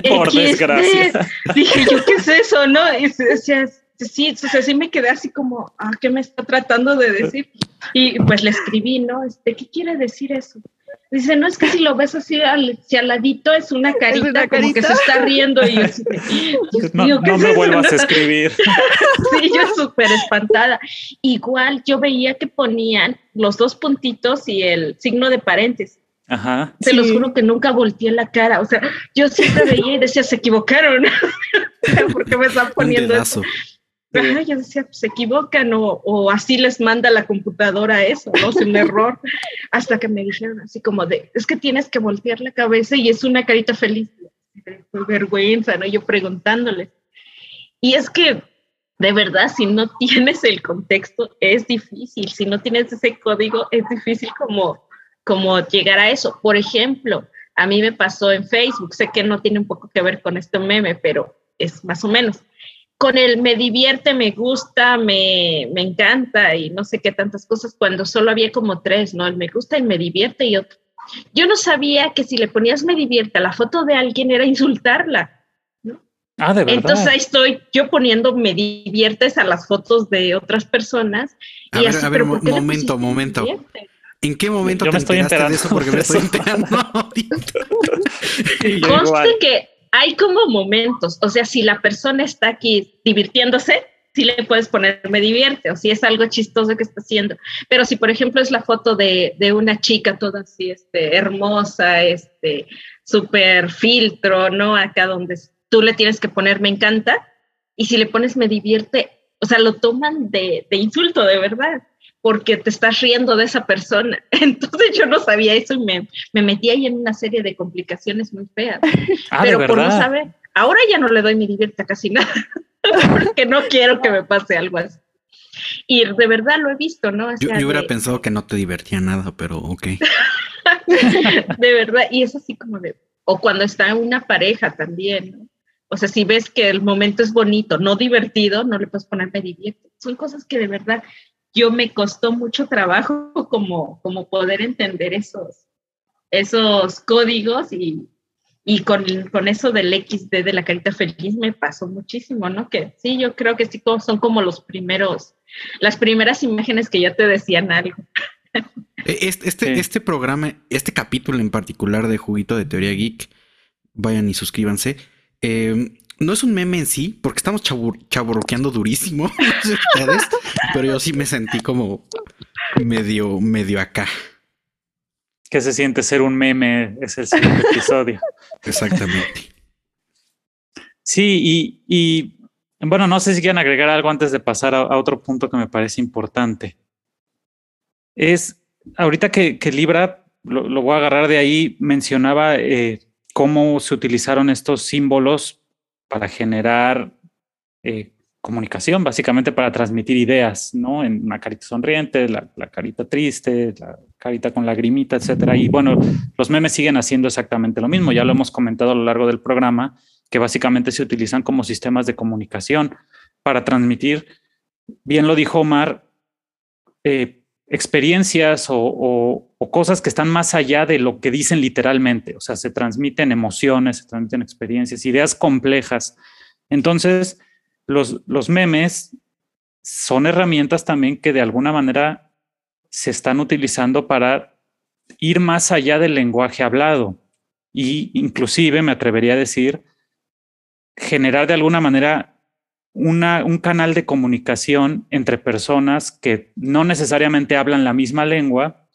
Por desgracia. Dije, ¿yo qué es eso? ¿No? Y decía, sí, o sí me quedé así como, ah, ¿qué me está tratando de decir? Y pues le escribí, ¿no? Este, ¿Qué quiere decir eso? Dice, no es que si lo ves así al, al ladito es una carita, como que se está riendo y yo así, [laughs] no, no me vuelvas a [laughs] escribir. sí, yo súper espantada. Igual yo veía que ponían los dos puntitos y el signo de paréntesis. Ajá. Se los juro que nunca volteé la cara. O sea, yo siempre veía y decía, se equivocaron. [laughs] porque me están poniendo eso. Ajá, yo decía, pues, se equivocan o, o, así les manda la computadora eso, ¿no? Es un error. [laughs] Hasta que me dijeron así como de, es que tienes que voltear la cabeza y es una carita feliz. Fue vergüenza, ¿no? Yo preguntándole. Y es que, de verdad, si no tienes el contexto, es difícil. Si no tienes ese código, es difícil como, como llegar a eso. Por ejemplo, a mí me pasó en Facebook, sé que no tiene un poco que ver con este meme, pero es más o menos con el me divierte, me gusta, me, me, encanta y no sé qué tantas cosas, cuando solo había como tres, ¿no? El me gusta, el me divierte y otro. Yo no sabía que si le ponías me divierte a la foto de alguien era insultarla. ¿no? Ah, de verdad. Entonces ahí estoy yo poniendo me diviertes a las fotos de otras personas. A y ver, así, a ver, momento, momento. ¿En qué momento yo te me estoy enterando de eso? Porque me estoy [laughs] enterando. [laughs] Conste que hay como momentos, o sea, si la persona está aquí divirtiéndose, sí le puedes poner me divierte, o si es algo chistoso que está haciendo. Pero si, por ejemplo, es la foto de, de una chica toda así, este, hermosa, este, súper filtro, ¿no? Acá donde tú le tienes que poner me encanta, y si le pones me divierte, o sea, lo toman de, de insulto, de verdad porque te estás riendo de esa persona. [laughs] Entonces yo no sabía eso y me, me metí ahí en una serie de complicaciones muy feas. Ah, [laughs] Pero ¿de por no saber, ahora ya no le doy mi divierta casi nada, [laughs] porque no quiero que me pase algo así. Y de verdad lo he visto, ¿no? O Yo, sea, yo hubiera de- pensado que no te divertía nada, pero ok. de verdad, y es así como de, o cuando está una pareja también, ¿no? O sea, si ves que el momento es bonito, no divertido, no le puedes poner me divierte. Son cosas que de verdad yo me costó mucho trabajo [laughs] como, como poder entender esos, esos códigos y, y con, con eso del XD de la carita feliz me pasó muchísimo, ¿no? Que sí, yo creo que sí son como los primeros, las primeras imágenes que ya te decían algo. Eh, Este, este, Sí. este programa, este capítulo en particular de Juguito de Teoría Geek, vayan y suscríbanse. eh, no es un meme en sí, porque estamos chabur- chaburroqueando durísimo, [laughs] no sé ustedes, pero yo sí me sentí como medio, medio acá. ¿Qué se siente ser un meme? Es el siguiente episodio. [laughs] Exactamente. Sí, y, y, bueno, no sé si quieren agregar algo antes de pasar a, a otro punto que me parece importante. Es, ahorita que, que Libra, lo, lo voy a agarrar de ahí, mencionaba eh, cómo se utilizaron estos símbolos para generar eh, comunicación, básicamente para transmitir ideas, ¿no? En una carita sonriente, la, la carita triste, la carita con lagrimita, etcétera. Y bueno, los memes siguen haciendo exactamente lo mismo. Ya lo hemos comentado a lo largo del programa, que básicamente se utilizan como sistemas de comunicación para transmitir, bien lo dijo Omar, eh, experiencias o, cosas que están más allá de lo que dicen literalmente. O sea, se transmiten emociones, se transmiten experiencias, ideas complejas. Entonces, los, los memes son herramientas también que de alguna manera se están utilizando para ir más allá del lenguaje hablado y inclusive me atrevería a decir generar de alguna manera un canal de comunicación entre personas que no necesariamente hablan la misma lengua,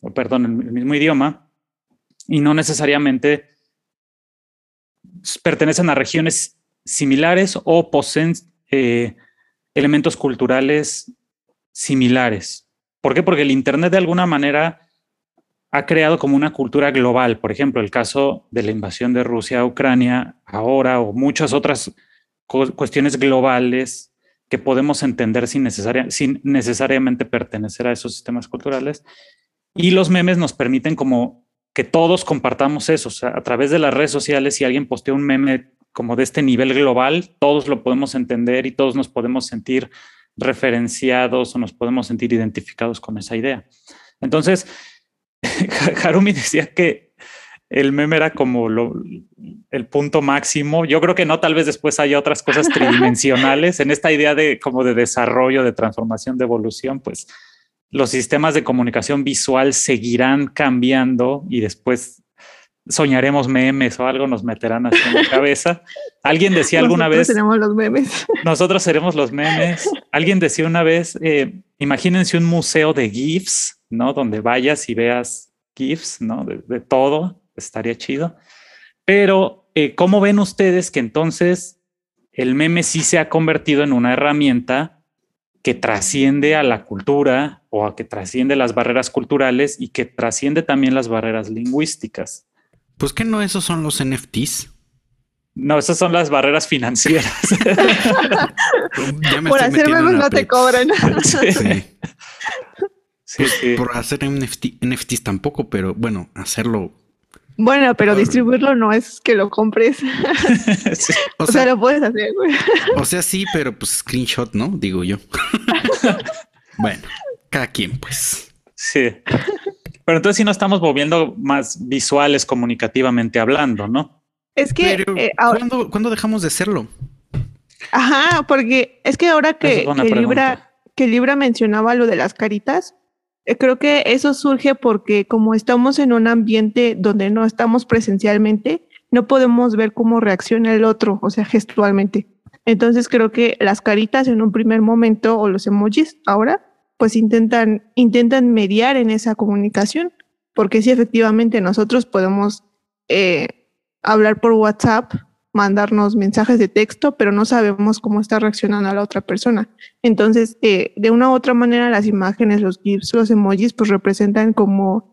o perdón, el, el mismo idioma, y no necesariamente pertenecen a regiones similares o poseen eh, elementos culturales similares. ¿Por qué? Porque el Internet de alguna manera ha creado como una cultura global. Por ejemplo, el caso de la invasión de Rusia a Ucrania ahora o muchas otras cuestiones globales que podemos entender sin, necesaria, sin necesariamente pertenecer a esos sistemas culturales. Y los memes nos permiten como que todos compartamos eso. A través de las redes sociales, si alguien postea un meme como de este nivel global, todos lo podemos entender y todos nos podemos sentir referenciados o nos podemos sentir identificados con esa idea. Entonces, [laughs] Harumi decía que el meme era como el punto máximo. Yo creo que no, tal vez después haya otras cosas [laughs] tridimensionales en esta idea de como de desarrollo, de transformación, de evolución, pues los sistemas de comunicación visual seguirán cambiando y después soñaremos memes o algo nos meterán así en la [laughs] cabeza. Alguien decía alguna vez... Seremos los memes. Nosotros seremos los memes. Alguien decía una vez, eh, imagínense un museo de GIFs, ¿no? Donde vayas y veas GIFs, ¿no? De, todo, estaría chido. Pero, eh, ¿cómo ven ustedes que entonces el meme sí se ha convertido en una herramienta que trasciende a la cultura o a que trasciende las barreras culturales y que trasciende también las barreras lingüísticas. Pues que no, esos son los NFTs. No, esas son las barreras financieras. [laughs] [laughs] por hacer memes no te cobran. sí. Por hacer NFTs tampoco, pero bueno, hacerlo bueno, pero distribuirlo no es que lo compres. [laughs] [laughs] o, sea, lo puedes hacer, güey. O sea, sí, pero pues screenshot, ¿no? Digo yo. [laughs] bueno, cada quien, pues. Sí. Pero entonces sí nos estamos volviendo más visuales comunicativamente hablando, ¿no? Es que... Eh, ¿cuándo, dejamos de hacerlo? Ajá, porque es que ahora que, que Libra, que Libra mencionaba lo de las caritas, creo que eso surge porque como estamos en un ambiente donde no estamos presencialmente, no podemos ver cómo reacciona el otro, o sea, gestualmente. Entonces creo que las caritas en un primer momento o los emojis ahora, pues intentan, intentan mediar en esa comunicación, porque sí, efectivamente nosotros podemos eh, hablar por WhatsApp mandarnos mensajes de texto, pero no sabemos cómo está reaccionando a la otra persona. Entonces, eh, de una u otra manera, las imágenes, los GIFs, los emojis, pues representan como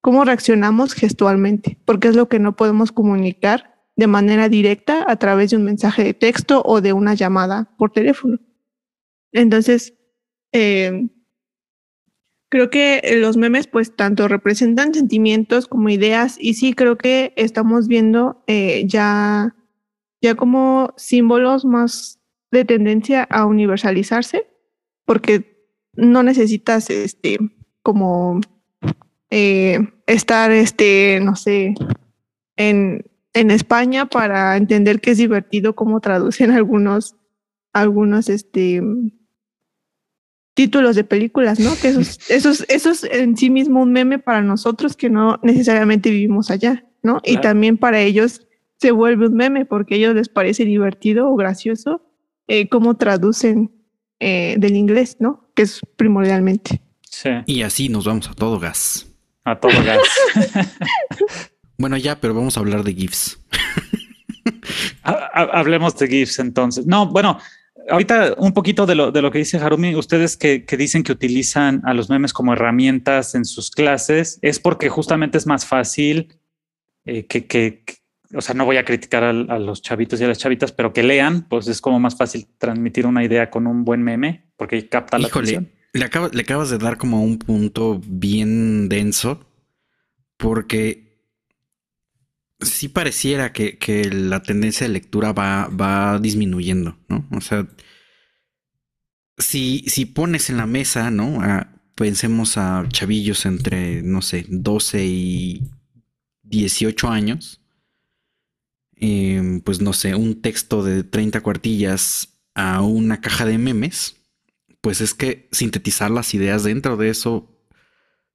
cómo reaccionamos gestualmente, porque es lo que no podemos comunicar de manera directa a través de un mensaje de texto o de una llamada por teléfono. Entonces, eh, creo que los memes pues tanto representan sentimientos como ideas y sí creo que estamos viendo eh, ya ya como símbolos más de tendencia a universalizarse, porque no necesitas este como eh, estar este, no sé, en, en España para entender que es divertido cómo traducen [laughs] algunos, algunos este títulos de películas, ¿no? Que esos, [laughs] esos, esos en sí mismo un meme para nosotros que no necesariamente vivimos allá, ¿no? Y también para ellos se vuelve un meme porque a ellos les parece divertido o gracioso eh, cómo traducen eh, del inglés, ¿no? Que es primordialmente. Sí. Y así nos vamos a todo gas. A todo gas. [laughs] bueno, ya, pero vamos a hablar de GIFs. [laughs] hablemos de GIFs entonces. No, bueno, ahorita un poquito de lo, de lo que dice Harumi, ustedes que, que, dicen que utilizan a los memes como herramientas en sus clases, es porque justamente es más fácil eh, que, que, o sea, no voy a criticar a, los chavitos y a las chavitas, pero que lean, pues es como más fácil transmitir una idea con un buen meme, porque capta la atención. Le, le acabas de dar como un punto bien denso, porque sí pareciera que, la tendencia de lectura va, va, disminuyendo, ¿no? O sea, si, si pones en la mesa, ¿no? pensemos a chavillos entre, no sé, 12 y 18 años Em, pues no sé, un texto de 30 cuartillas a una caja de memes, pues es que sintetizar las ideas dentro de eso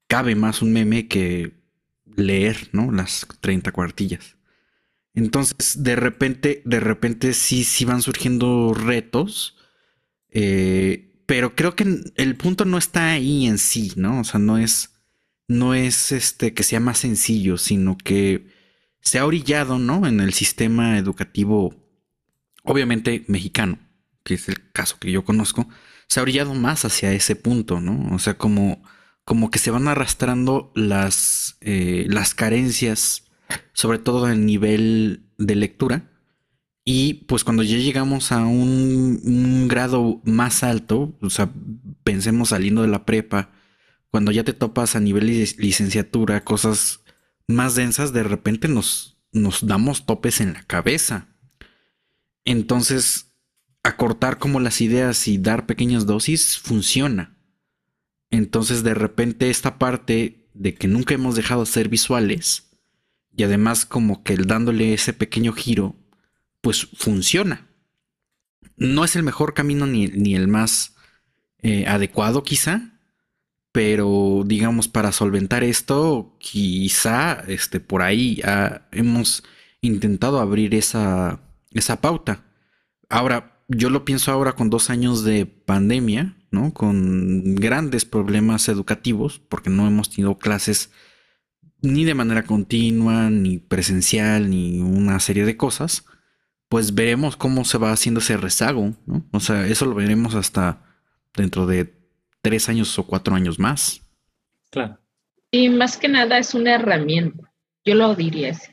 cabe más un meme que leer, ¿no? Las 30 cuartillas. Entonces, de repente, de repente sí, sí van surgiendo retos. Eh, pero creo que el punto no está ahí en sí, ¿no? O sea, no es, no es este que sea más sencillo, sino que se ha orillado, ¿no? En el sistema educativo, obviamente mexicano, que es el caso que yo conozco, se ha orillado más hacia ese punto, ¿no? O sea, como, como que se van arrastrando las, eh, las carencias, sobre todo en nivel de lectura. Y pues cuando ya llegamos a un, un, grado más alto, o sea, pensemos saliendo de la prepa, cuando ya te topas a nivel de licenciatura, cosas más densas, de repente nos, nos damos topes en la cabeza. Entonces, acortar como las ideas y dar pequeñas dosis funciona. Entonces de repente esta parte de que nunca hemos dejado de ser visuales y además como que el dándole ese pequeño giro, pues funciona. No es el mejor camino ni, ni el más eh, adecuado quizá, pero digamos para solventar esto quizá este, por ahí hemos intentado abrir esa, esa pauta. Ahora, yo lo pienso ahora con dos años de pandemia, ¿no? Con grandes problemas educativos, porque no hemos tenido clases ni de manera continua, ni presencial, ni una serie de cosas, pues veremos cómo se va haciendo ese rezago, ¿no? O sea, eso lo veremos hasta dentro de tres años o cuatro años más. Claro. Y más que nada es una herramienta, yo lo diría así.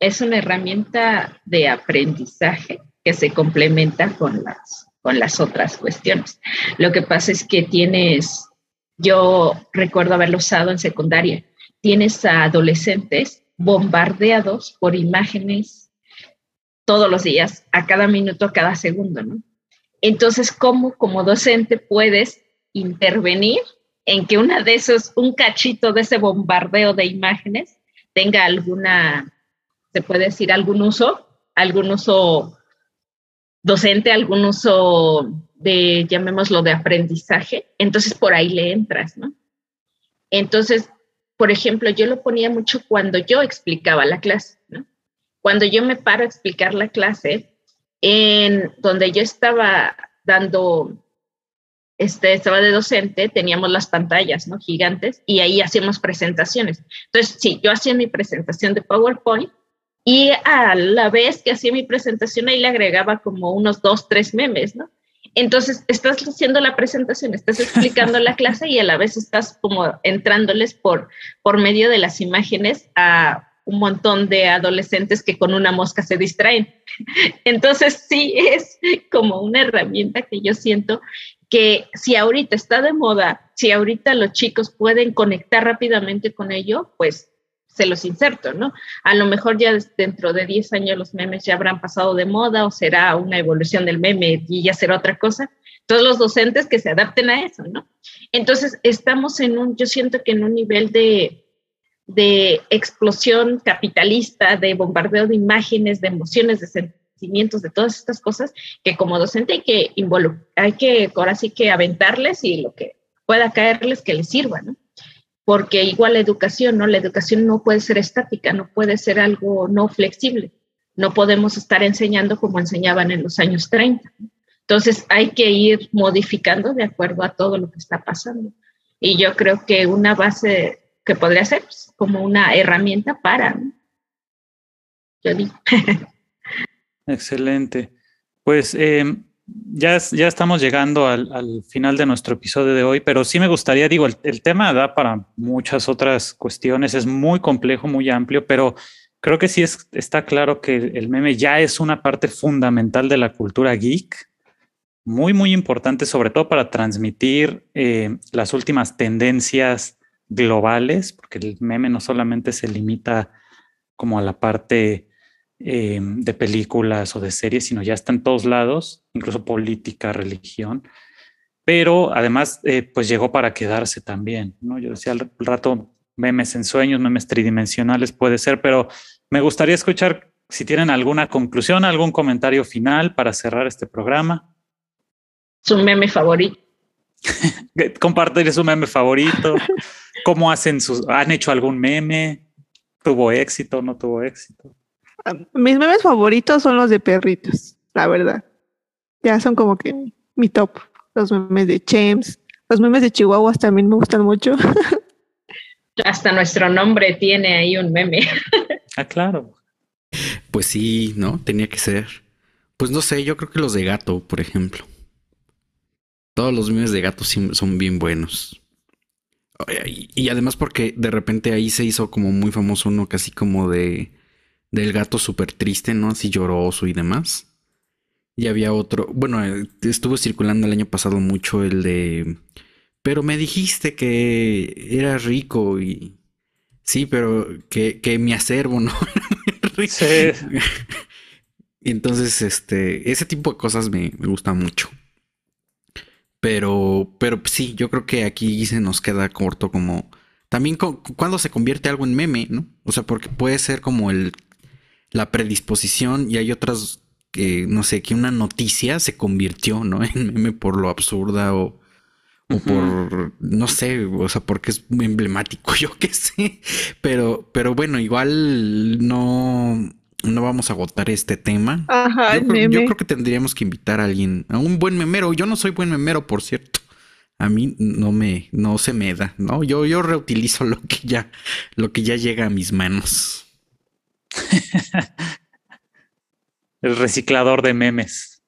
Es una herramienta de aprendizaje que se complementa con las, con las otras cuestiones. Lo que pasa es que tienes, yo recuerdo haberlo usado en secundaria, tienes a adolescentes bombardeados por imágenes todos los días, a cada minuto, a cada segundo, ¿no? Entonces, ¿cómo como docente puedes intervenir en que una de esos, un cachito de ese bombardeo de imágenes tenga alguna, se puede decir, algún uso, algún uso docente, algún uso de, llamémoslo, de aprendizaje? Entonces, por ahí le entras, ¿no? Entonces, por ejemplo, yo lo ponía mucho cuando yo explicaba la clase, ¿no? Cuando yo me paro a explicar la clase, en donde yo estaba dando, este, estaba de docente, teníamos las pantallas, ¿no? Gigantes, y ahí hacíamos presentaciones. Entonces, sí, yo hacía mi presentación de PowerPoint y a la vez que hacía mi presentación ahí le agregaba como unos dos, tres memes, ¿no? Entonces, estás haciendo la presentación, estás explicando la [laughs] clase y a la vez estás como entrándoles por, por medio de las imágenes a un montón de adolescentes que con una mosca se distraen. [laughs] Entonces, sí es como una herramienta que yo siento que si ahorita está de moda, si ahorita los chicos pueden conectar rápidamente con ello, pues se los inserto, ¿no? A lo mejor ya dentro de 10 años los memes ya habrán pasado de moda o será una evolución del meme y ya será otra cosa. Todos los docentes que se adapten a eso, ¿no? Entonces, estamos en un, yo siento que en un nivel de, de explosión capitalista, de bombardeo de imágenes, de emociones, de sentimientos, de todas estas cosas, que como docente hay que involucrar, hay que ahora sí que aventarles y lo que pueda caerles que les sirva, ¿no? porque igual la educación, ¿no? La educación no puede ser estática, no puede ser algo no flexible. No podemos estar enseñando como enseñaban en los años 30. Entonces hay que ir modificando de acuerdo a todo lo que está pasando. Y yo creo que una base que podría ser pues, como una herramienta para, ¿no? Yo digo. [laughs] Excelente. Pues eh, ya, ya estamos llegando al, final de nuestro episodio de hoy, pero sí me gustaría, digo, el, tema da para muchas otras cuestiones, es muy complejo, muy amplio, pero creo que sí es, está claro que el meme ya es una parte fundamental de la cultura geek, muy, muy importante, sobre todo para transmitir eh, las últimas tendencias globales, porque el meme no solamente se limita como a la parte eh, de películas o de series, sino ya está en todos lados, incluso política, religión. Pero además, eh, pues llegó para quedarse también, ¿no? Yo decía al rato memes en sueños, memes tridimensionales puede ser, pero me gustaría escuchar si tienen alguna conclusión, algún comentario final para cerrar este programa. Su meme favorito. [laughs] Compartir su meme favorito. ¿Cómo hacen sus, han hecho algún meme? ¿Tuvo éxito? ¿No tuvo éxito? Mis memes favoritos son los de perritos, la verdad. Ya son como que mi top. Los memes de James, los memes de Chihuahuas también me gustan mucho. [laughs] Hasta nuestro nombre tiene ahí un meme. ah, claro. Pues sí, ¿no? Tenía que ser. Pues no sé, yo creo que los de gato, por ejemplo. Todos los memes de gato son bien buenos. Y además porque de repente ahí se hizo como muy famoso uno casi como de del gato súper triste, ¿no? Así lloroso y demás. Y había otro, bueno, eh, estuvo circulando el año pasado mucho el de, pero me dijiste que era rico y... Sí, pero que, que mi acervo, ¿no? [laughs] sí. [laughs] Entonces, este, ese tipo de cosas me, me gusta mucho. Pero, pero sí, yo creo que aquí se nos queda corto como también cuando se convierte algo en meme, ¿no? O sea, porque puede ser como el la predisposición y hay otras que, no sé, que una noticia se convirtió, ¿no? [laughs] En meme por lo absurda o, o por, no sé, o sea, porque es muy emblemático, [laughs] yo qué sé. Pero, pero bueno, igual no, no vamos a agotar este tema. Ajá, yo, meme. yo creo que tendríamos que invitar a alguien, a un buen memero. Yo no soy buen memero, por cierto. A mí no me, no se me da, ¿no? Yo, yo reutilizo lo que ya, lo que ya llega a mis manos. [laughs] El reciclador de memes.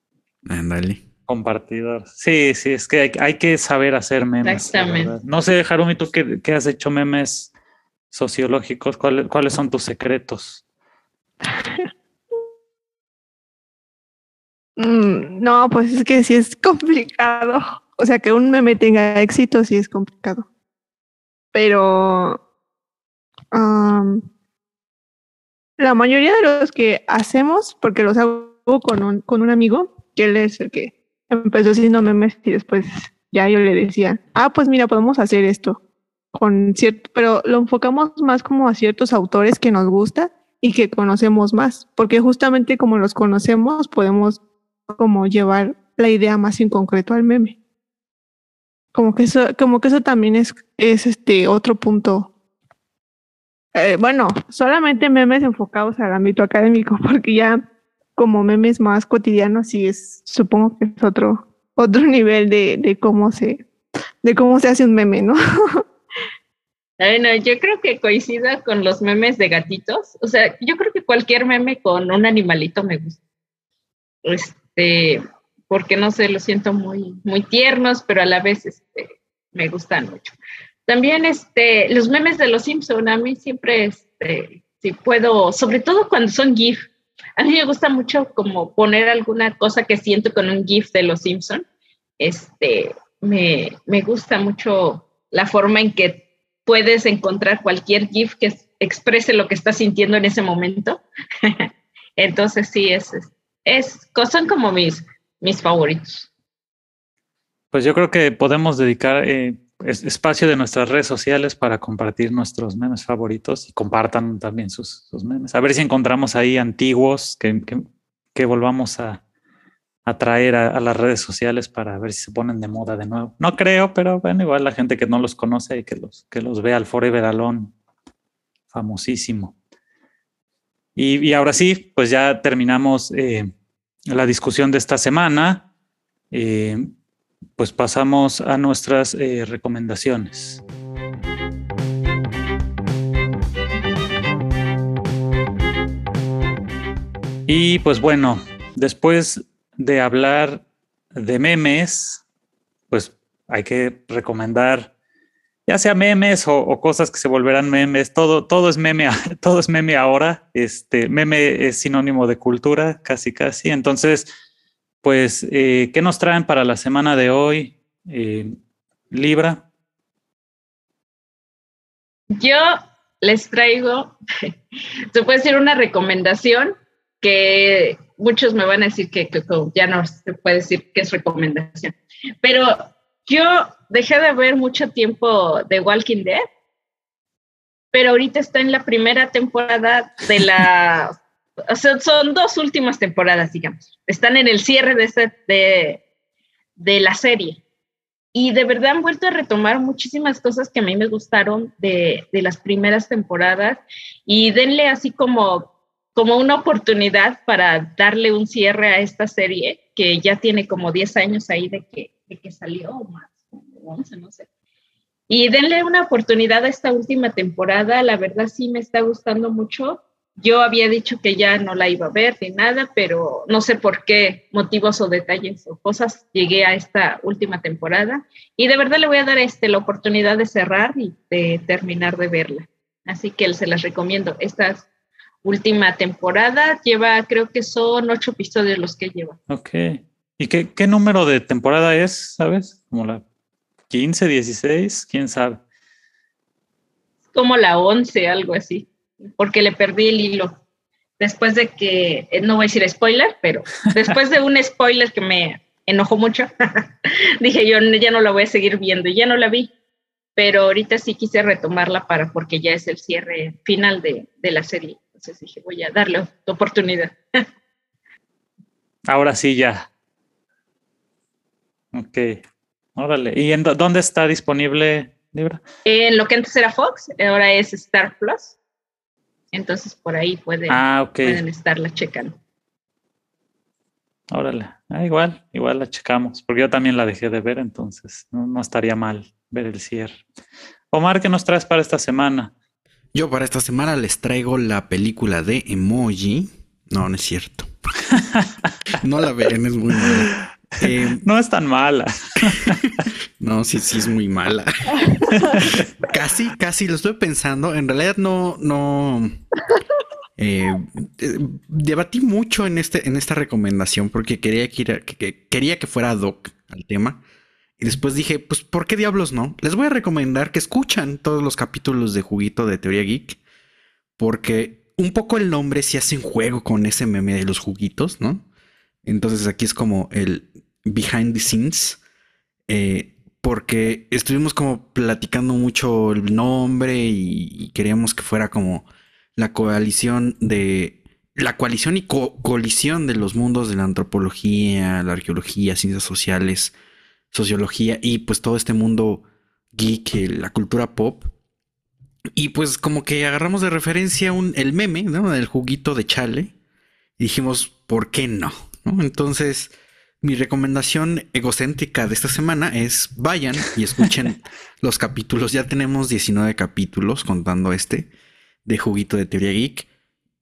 Ándale. Compartidor. Sí, sí, es que hay, hay que saber hacer memes. Exactamente. No sé, Harumi, tú que, que has hecho memes sociológicos, ¿cuáles, ¿cuáles son tus secretos? [laughs] Mm, no, pues es que sí es complicado. O sea, que un meme tenga éxito sí es complicado. Pero am, la mayoría de los que hacemos, porque los hago con un, con un amigo, que él es el que empezó haciendo memes y después ya yo le decía, ah, pues mira, podemos hacer esto con cierto, pero lo enfocamos más como a ciertos autores que nos gusta y que conocemos más, porque justamente como los conocemos podemos como llevar la idea más en concreto al meme. Como que eso, como que eso también es, es este otro punto. Eh, bueno, solamente memes enfocados al ámbito académico, [laughs] porque ya como memes más cotidianos sí es, supongo que es otro, otro [laughs] nivel de, de cómo se, de cómo se hace un meme, ¿no? [laughs] Bueno, yo creo que coincida con los memes de gatitos. O sea, yo creo que cualquier meme con un animalito me gusta. Este, porque no sé, los siento muy, muy tiernos, pero a la vez este, me gustan mucho. También este, los memes de los Simpson, a mí siempre, este, si puedo, sobre todo cuando son GIF, a mí me gusta mucho como poner alguna cosa que siento con un GIF de los Simpson. Este, me, me gusta mucho la forma en que puedes encontrar cualquier GIF que exprese lo que estás sintiendo en ese momento. [laughs] Entonces sí, es, es, son como mis, mis favoritos. Pues yo creo que podemos dedicar eh, espacio de nuestras redes sociales para compartir nuestros memes favoritos y compartan también sus, memes. A ver si encontramos ahí antiguos que, que, que volvamos a, traer a, a, las redes sociales para ver si se ponen de moda de nuevo. No creo, pero bueno, igual la gente que no los conoce y que los, que los vea al Forever Alone, famosísimo. Y, y ahora sí, pues ya terminamos eh, la discusión de esta semana. Eh, pues pasamos a nuestras eh, recomendaciones. Y pues bueno, después de hablar de memes, pues hay que recomendar ya sea memes o, o, cosas que se volverán memes, todo, todo es meme, [laughs] todo es meme ahora. Este meme es sinónimo de cultura, casi casi. Entonces, pues, eh, ¿qué nos traen para la semana de hoy, eh, Libra? Yo les traigo, [laughs] se puede decir una recomendación que muchos me van a decir que, que, que, ya no se puede decir que es recomendación, pero yo dejé de ver mucho tiempo de Walking Dead, pero ahorita está en la primera temporada de la, [laughs] o sea, son dos últimas temporadas, digamos, están en el cierre de, esta, de, de la serie. Y de verdad han vuelto a retomar muchísimas cosas que a mí me gustaron de, de las primeras temporadas y denle así como como una oportunidad para darle un cierre a esta serie que ya tiene como 10 años ahí de que, de que salió, o más, 11, no sé. Y denle una oportunidad a esta última temporada, la verdad sí me está gustando mucho. Yo había dicho que ya no la iba a ver ni nada, pero no sé por qué motivos o detalles o cosas llegué a esta última temporada y de verdad le voy a dar este, la oportunidad de cerrar y de terminar de verla. Así que se las recomiendo. Estas última temporada. Lleva, creo que son ocho episodios los que lleva. Ok. ¿Y qué, qué número de temporada es, sabes? ¿Como la 15, 16? ¿Quién sabe? Como la 11, algo así, porque le perdí el hilo. después de que, eh, no voy a decir spoiler, pero después de un spoiler que me enojó mucho, [laughs] dije yo ya no la voy a seguir viendo y ya no la vi. Pero ahorita sí quise retomarla para, porque ya es el cierre final de, de la serie. Entonces dije, voy a darle oportunidad. [laughs] Ahora sí ya. Ok. Órale. ¿Y en dónde está disponible, Libra? En lo que antes era Fox, ahora es Star Plus. Entonces por ahí pueden, ah, pueden estarla checando. Órale. Ah, igual, igual la checamos, porque yo también la dejé de ver, entonces no, no estaría mal ver el cierre. Omar, ¿qué nos traes para esta semana? Yo para esta semana les traigo la película de Emoji. No, no es cierto. [laughs] no la ven, es muy mala. Eh, no es tan mala. [laughs] no, sí, sí es muy mala. [laughs] casi, casi lo estoy pensando. En realidad no, no. Eh, eh, debatí mucho en este, en esta recomendación porque quería que, quería que fuera doc al tema. Y después dije, pues, ¿por qué diablos no? Les voy a recomendar que escuchan todos los capítulos de Juguito de Teoría Geek. Porque un poco el nombre se hace un juego con ese meme de los juguitos, ¿no? Entonces aquí es como el behind the scenes. Eh, porque estuvimos como platicando mucho el nombre y, queríamos que fuera como la coalición de la coalición y colisión de los mundos de la antropología, la arqueología, ciencias sociales, sociología y pues todo este mundo geek, la cultura pop. Y pues como que agarramos de referencia un, el meme, ¿no? El juguito de chale. Y dijimos, ¿por qué no? Entonces, mi recomendación egocéntrica de esta semana es vayan y escuchen [laughs] los capítulos. Ya tenemos 19 capítulos contando este de juguito de teoría geek.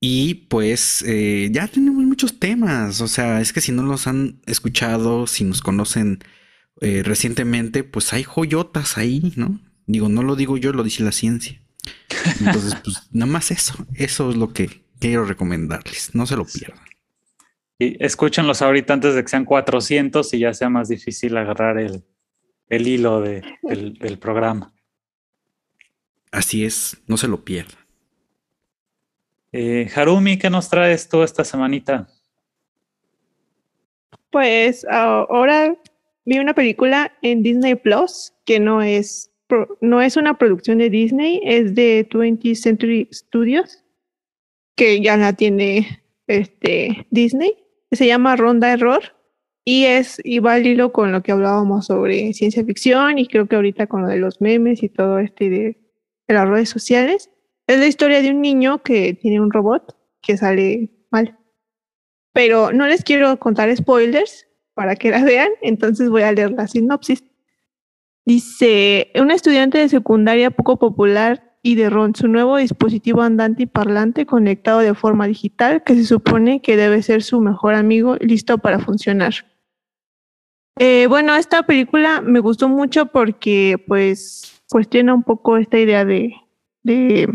Y pues eh, ya tenemos muchos temas. O sea, es que si no los han escuchado, si nos conocen eh, recientemente, pues hay joyotas ahí, ¿no? Digo, no lo digo yo, lo dice la ciencia. Entonces, pues [laughs] nada más eso. Eso es lo que quiero recomendarles. No se lo pierdan. Y escúchenlos ahorita antes de que sean 400 y ya sea más difícil agarrar el, hilo del, programa. Así es, no se lo pierdan. Eh, Harumi, ¿qué nos traes tú esta semanita? Pues ahora vi una película en Disney Plus que no es, no es una producción de Disney, es de 20th Century Studios, que ya la tiene este, Disney. Se llama Ronda Error y es y con lo que hablábamos sobre ciencia ficción y creo que ahorita con lo de los memes y todo este de, de las redes sociales. Es la historia de un niño que tiene un robot que sale mal. Pero no les quiero contar spoilers, para que la vean, entonces voy a leer la sinopsis. Dice, un estudiante de secundaria poco popular y de Ron, su nuevo dispositivo andante y parlante conectado de forma digital que se supone que debe ser su mejor amigo listo para funcionar. Eh, bueno, esta película me gustó mucho porque pues cuestiona un poco esta idea de, de,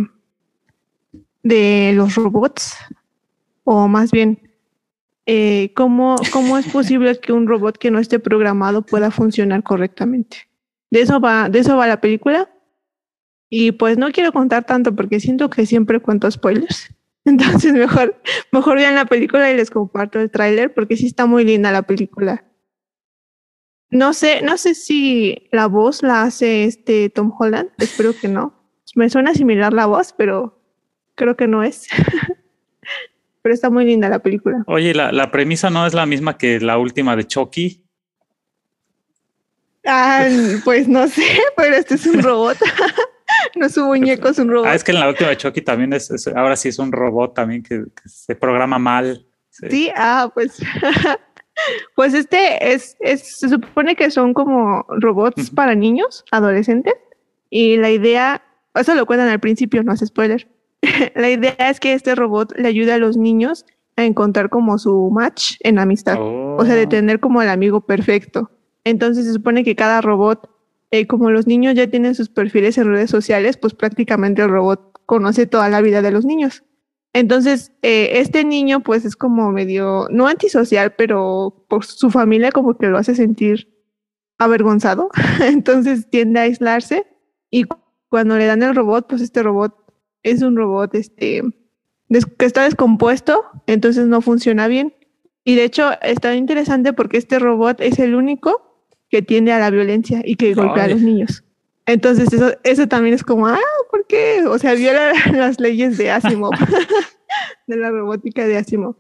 de los robots, o más bien eh, ¿cómo, ¿cómo es posible [laughs] que un robot que no esté programado pueda funcionar correctamente? De eso va, de eso va la película. Y pues no quiero contar tanto porque siento que siempre cuento spoilers. [laughs] Entonces mejor, mejor vean la película y les comparto el tráiler porque sí está muy linda la película. No sé, no sé si la voz la hace este Tom Holland, espero que no. Me suena similar la voz, pero creo que no es. [laughs] pero está muy linda la película. Oye, la, la premisa no es la misma que la última de Chucky. Ah, pues no sé, [laughs] pero este es un robot. [laughs] no es un muñeco, es un robot. Ah, es que en la última de Chucky también es, ahora sí es un robot también que, se programa mal. Sí, ah, pues. [laughs] pues este es, es, se supone que son como robots para niños, adolescentes. Y la idea, eso lo cuentan al principio, no hace spoiler [laughs] la idea es que este robot le ayude a los niños a encontrar como su match en amistad, o sea, de oh. tener como el amigo perfecto. Entonces se supone que cada robot, eh, como los niños ya tienen sus perfiles en redes sociales, pues prácticamente el robot conoce toda la vida de los niños. Entonces, eh, este niño pues es como medio, no antisocial, pero por su familia como que lo hace sentir avergonzado. [laughs] Entonces tiende a aislarse y cuando le dan el robot, pues este robot es un robot este, que está descompuesto, entonces no funciona bien. Y de hecho está interesante porque este robot es el único que tiende a la violencia y que golpea a los niños. Entonces eso, eso también es como, ah, ¿por qué? O sea, viola [laughs] las leyes de Asimov, [laughs] de la robótica de Asimov.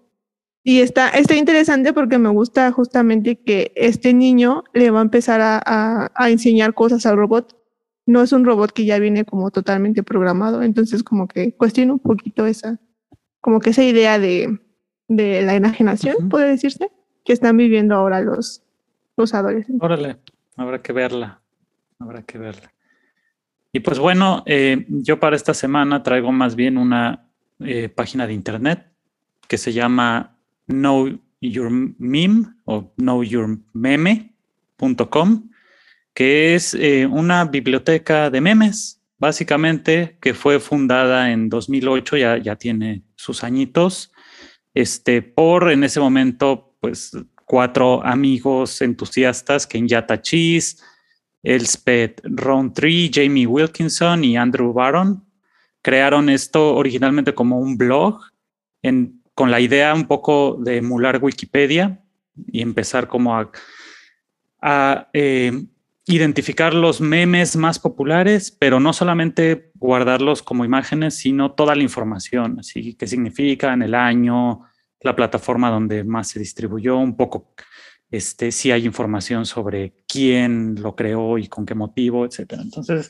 Y está, está interesante porque me gusta justamente que este niño le va a empezar a, a, enseñar cosas al robot. No es un robot que ya viene como totalmente programado, entonces como que cuestiona un poquito esa, como que esa idea de, de la enajenación, puede decirse, que están viviendo ahora los, los. Órale, habrá que verla, habrá que verla. Y pues bueno, eh, yo para esta semana traigo más bien una eh, página de internet que se llama Know Your Meme o knowyourmeme.com, que es eh, una biblioteca de memes, básicamente, que fue fundada en 2008, ya, ya tiene sus añitos, este, por en ese momento, pues, cuatro amigos entusiastas, Kenyatta Cheese, Elspeth Roundtree, Jamie Wilkinson y Andrew Barron. Crearon esto originalmente como un blog con la idea un poco de emular Wikipedia y empezar como a, eh, identificar los memes más populares, pero no solamente guardarlos como imágenes, sino toda la información, así qué significa en el año, la plataforma donde más se distribuyó, un poco este, si hay información sobre quién lo creó y con qué motivo, etc. Entonces,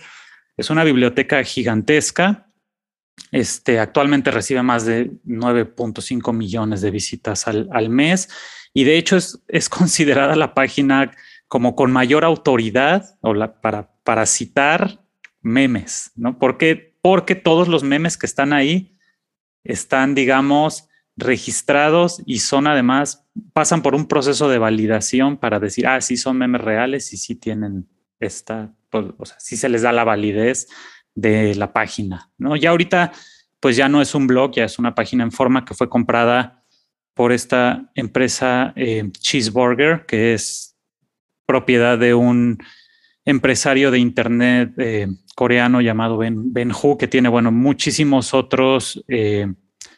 es una biblioteca gigantesca este, actualmente recibe más de 9.5 millones de visitas al, mes y de hecho es, es, [laughs] considerada la página como con mayor autoridad o la, para, para citar memes, ¿no? Porque, porque todos los memes que están ahí están, digamos, registrados y son además, pasan por un proceso de validación para decir, ah, sí son memes reales y sí tienen esta, pues, o sea, sí se les da la validez de la página, ¿no? Ya ahorita, pues ya no es un blog, ya es una página en forma que fue comprada por esta empresa eh, Cheeseburger, que es propiedad de un empresario de internet eh, coreano llamado Ben, ben Hu, que tiene, bueno, muchísimos otros eh,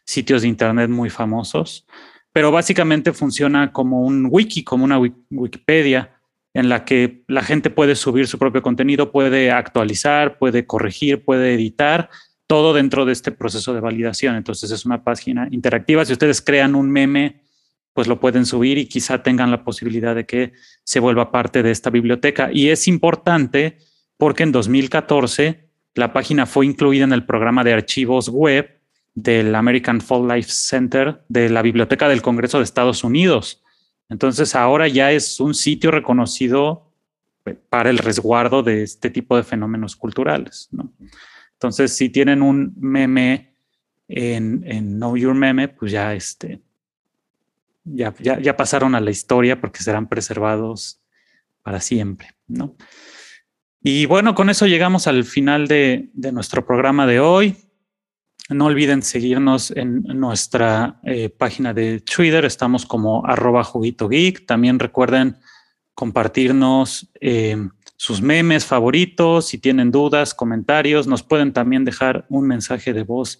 sitios de internet muy famosos, pero básicamente funciona como un wiki, como una Wikipedia, en la que la gente puede subir su propio contenido, puede actualizar, puede corregir, puede editar, todo dentro de este proceso de validación. Entonces es una página interactiva. Si ustedes crean un meme, pues lo pueden subir y quizá tengan la posibilidad de que se vuelva parte de esta biblioteca. Y es importante porque en 2014 la página fue incluida en el programa de archivos web del American Fall Life Center de la Biblioteca del Congreso de Estados Unidos. Entonces ahora ya es un sitio reconocido eh, para el resguardo de este tipo de fenómenos culturales. Entonces, si tienen un meme en, Know Your Meme, pues ya, este, ya, ya, pasaron a la historia porque serán preservados para siempre. Y bueno, con eso llegamos al final de, de nuestro programa de hoy. No olviden seguirnos en nuestra eh, página de Twitter, estamos como arroba juguito geek. También recuerden compartirnos eh, sus memes favoritos, si tienen dudas, comentarios, nos pueden también dejar un mensaje de voz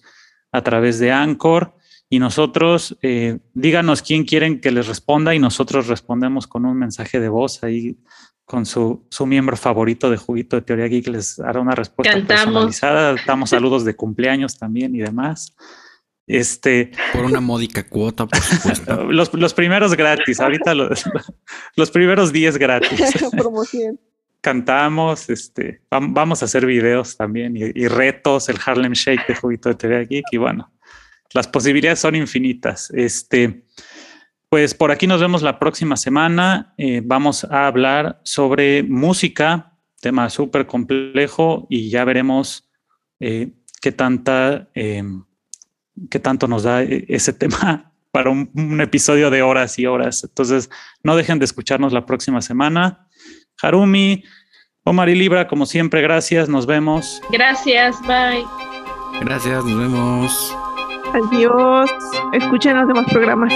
a través de Anchor. Y nosotros eh, díganos quién quieren que les responda y nosotros respondemos con un mensaje de voz. Ahí con su, su, miembro favorito de Juguito de Teoría Geek les hará una respuesta personalizada. Damos [laughs] saludos de cumpleaños también y demás. Este, por una módica cuota, por supuesto. [laughs] los, los primeros gratis, ahorita los, [laughs] los primeros 10 gratis. Promoción. Cantamos, este, vamos a hacer videos también y, y, retos, el Harlem Shake de Juguito de Teoría Geek y bueno, las posibilidades son infinitas. Este, pues por aquí nos vemos la próxima semana. Eh, vamos a hablar sobre música, tema súper complejo y ya veremos eh, qué tanta, em, qué tanto nos da e-, ese tema [laughs] para un, episodio de horas y horas. Entonces, no dejen de escucharnos la próxima semana. Harumi, Omar y Libra, como siempre, gracias. Nos vemos. Gracias, bye. Gracias, nos vemos. Adiós. Escuchen los demás programas.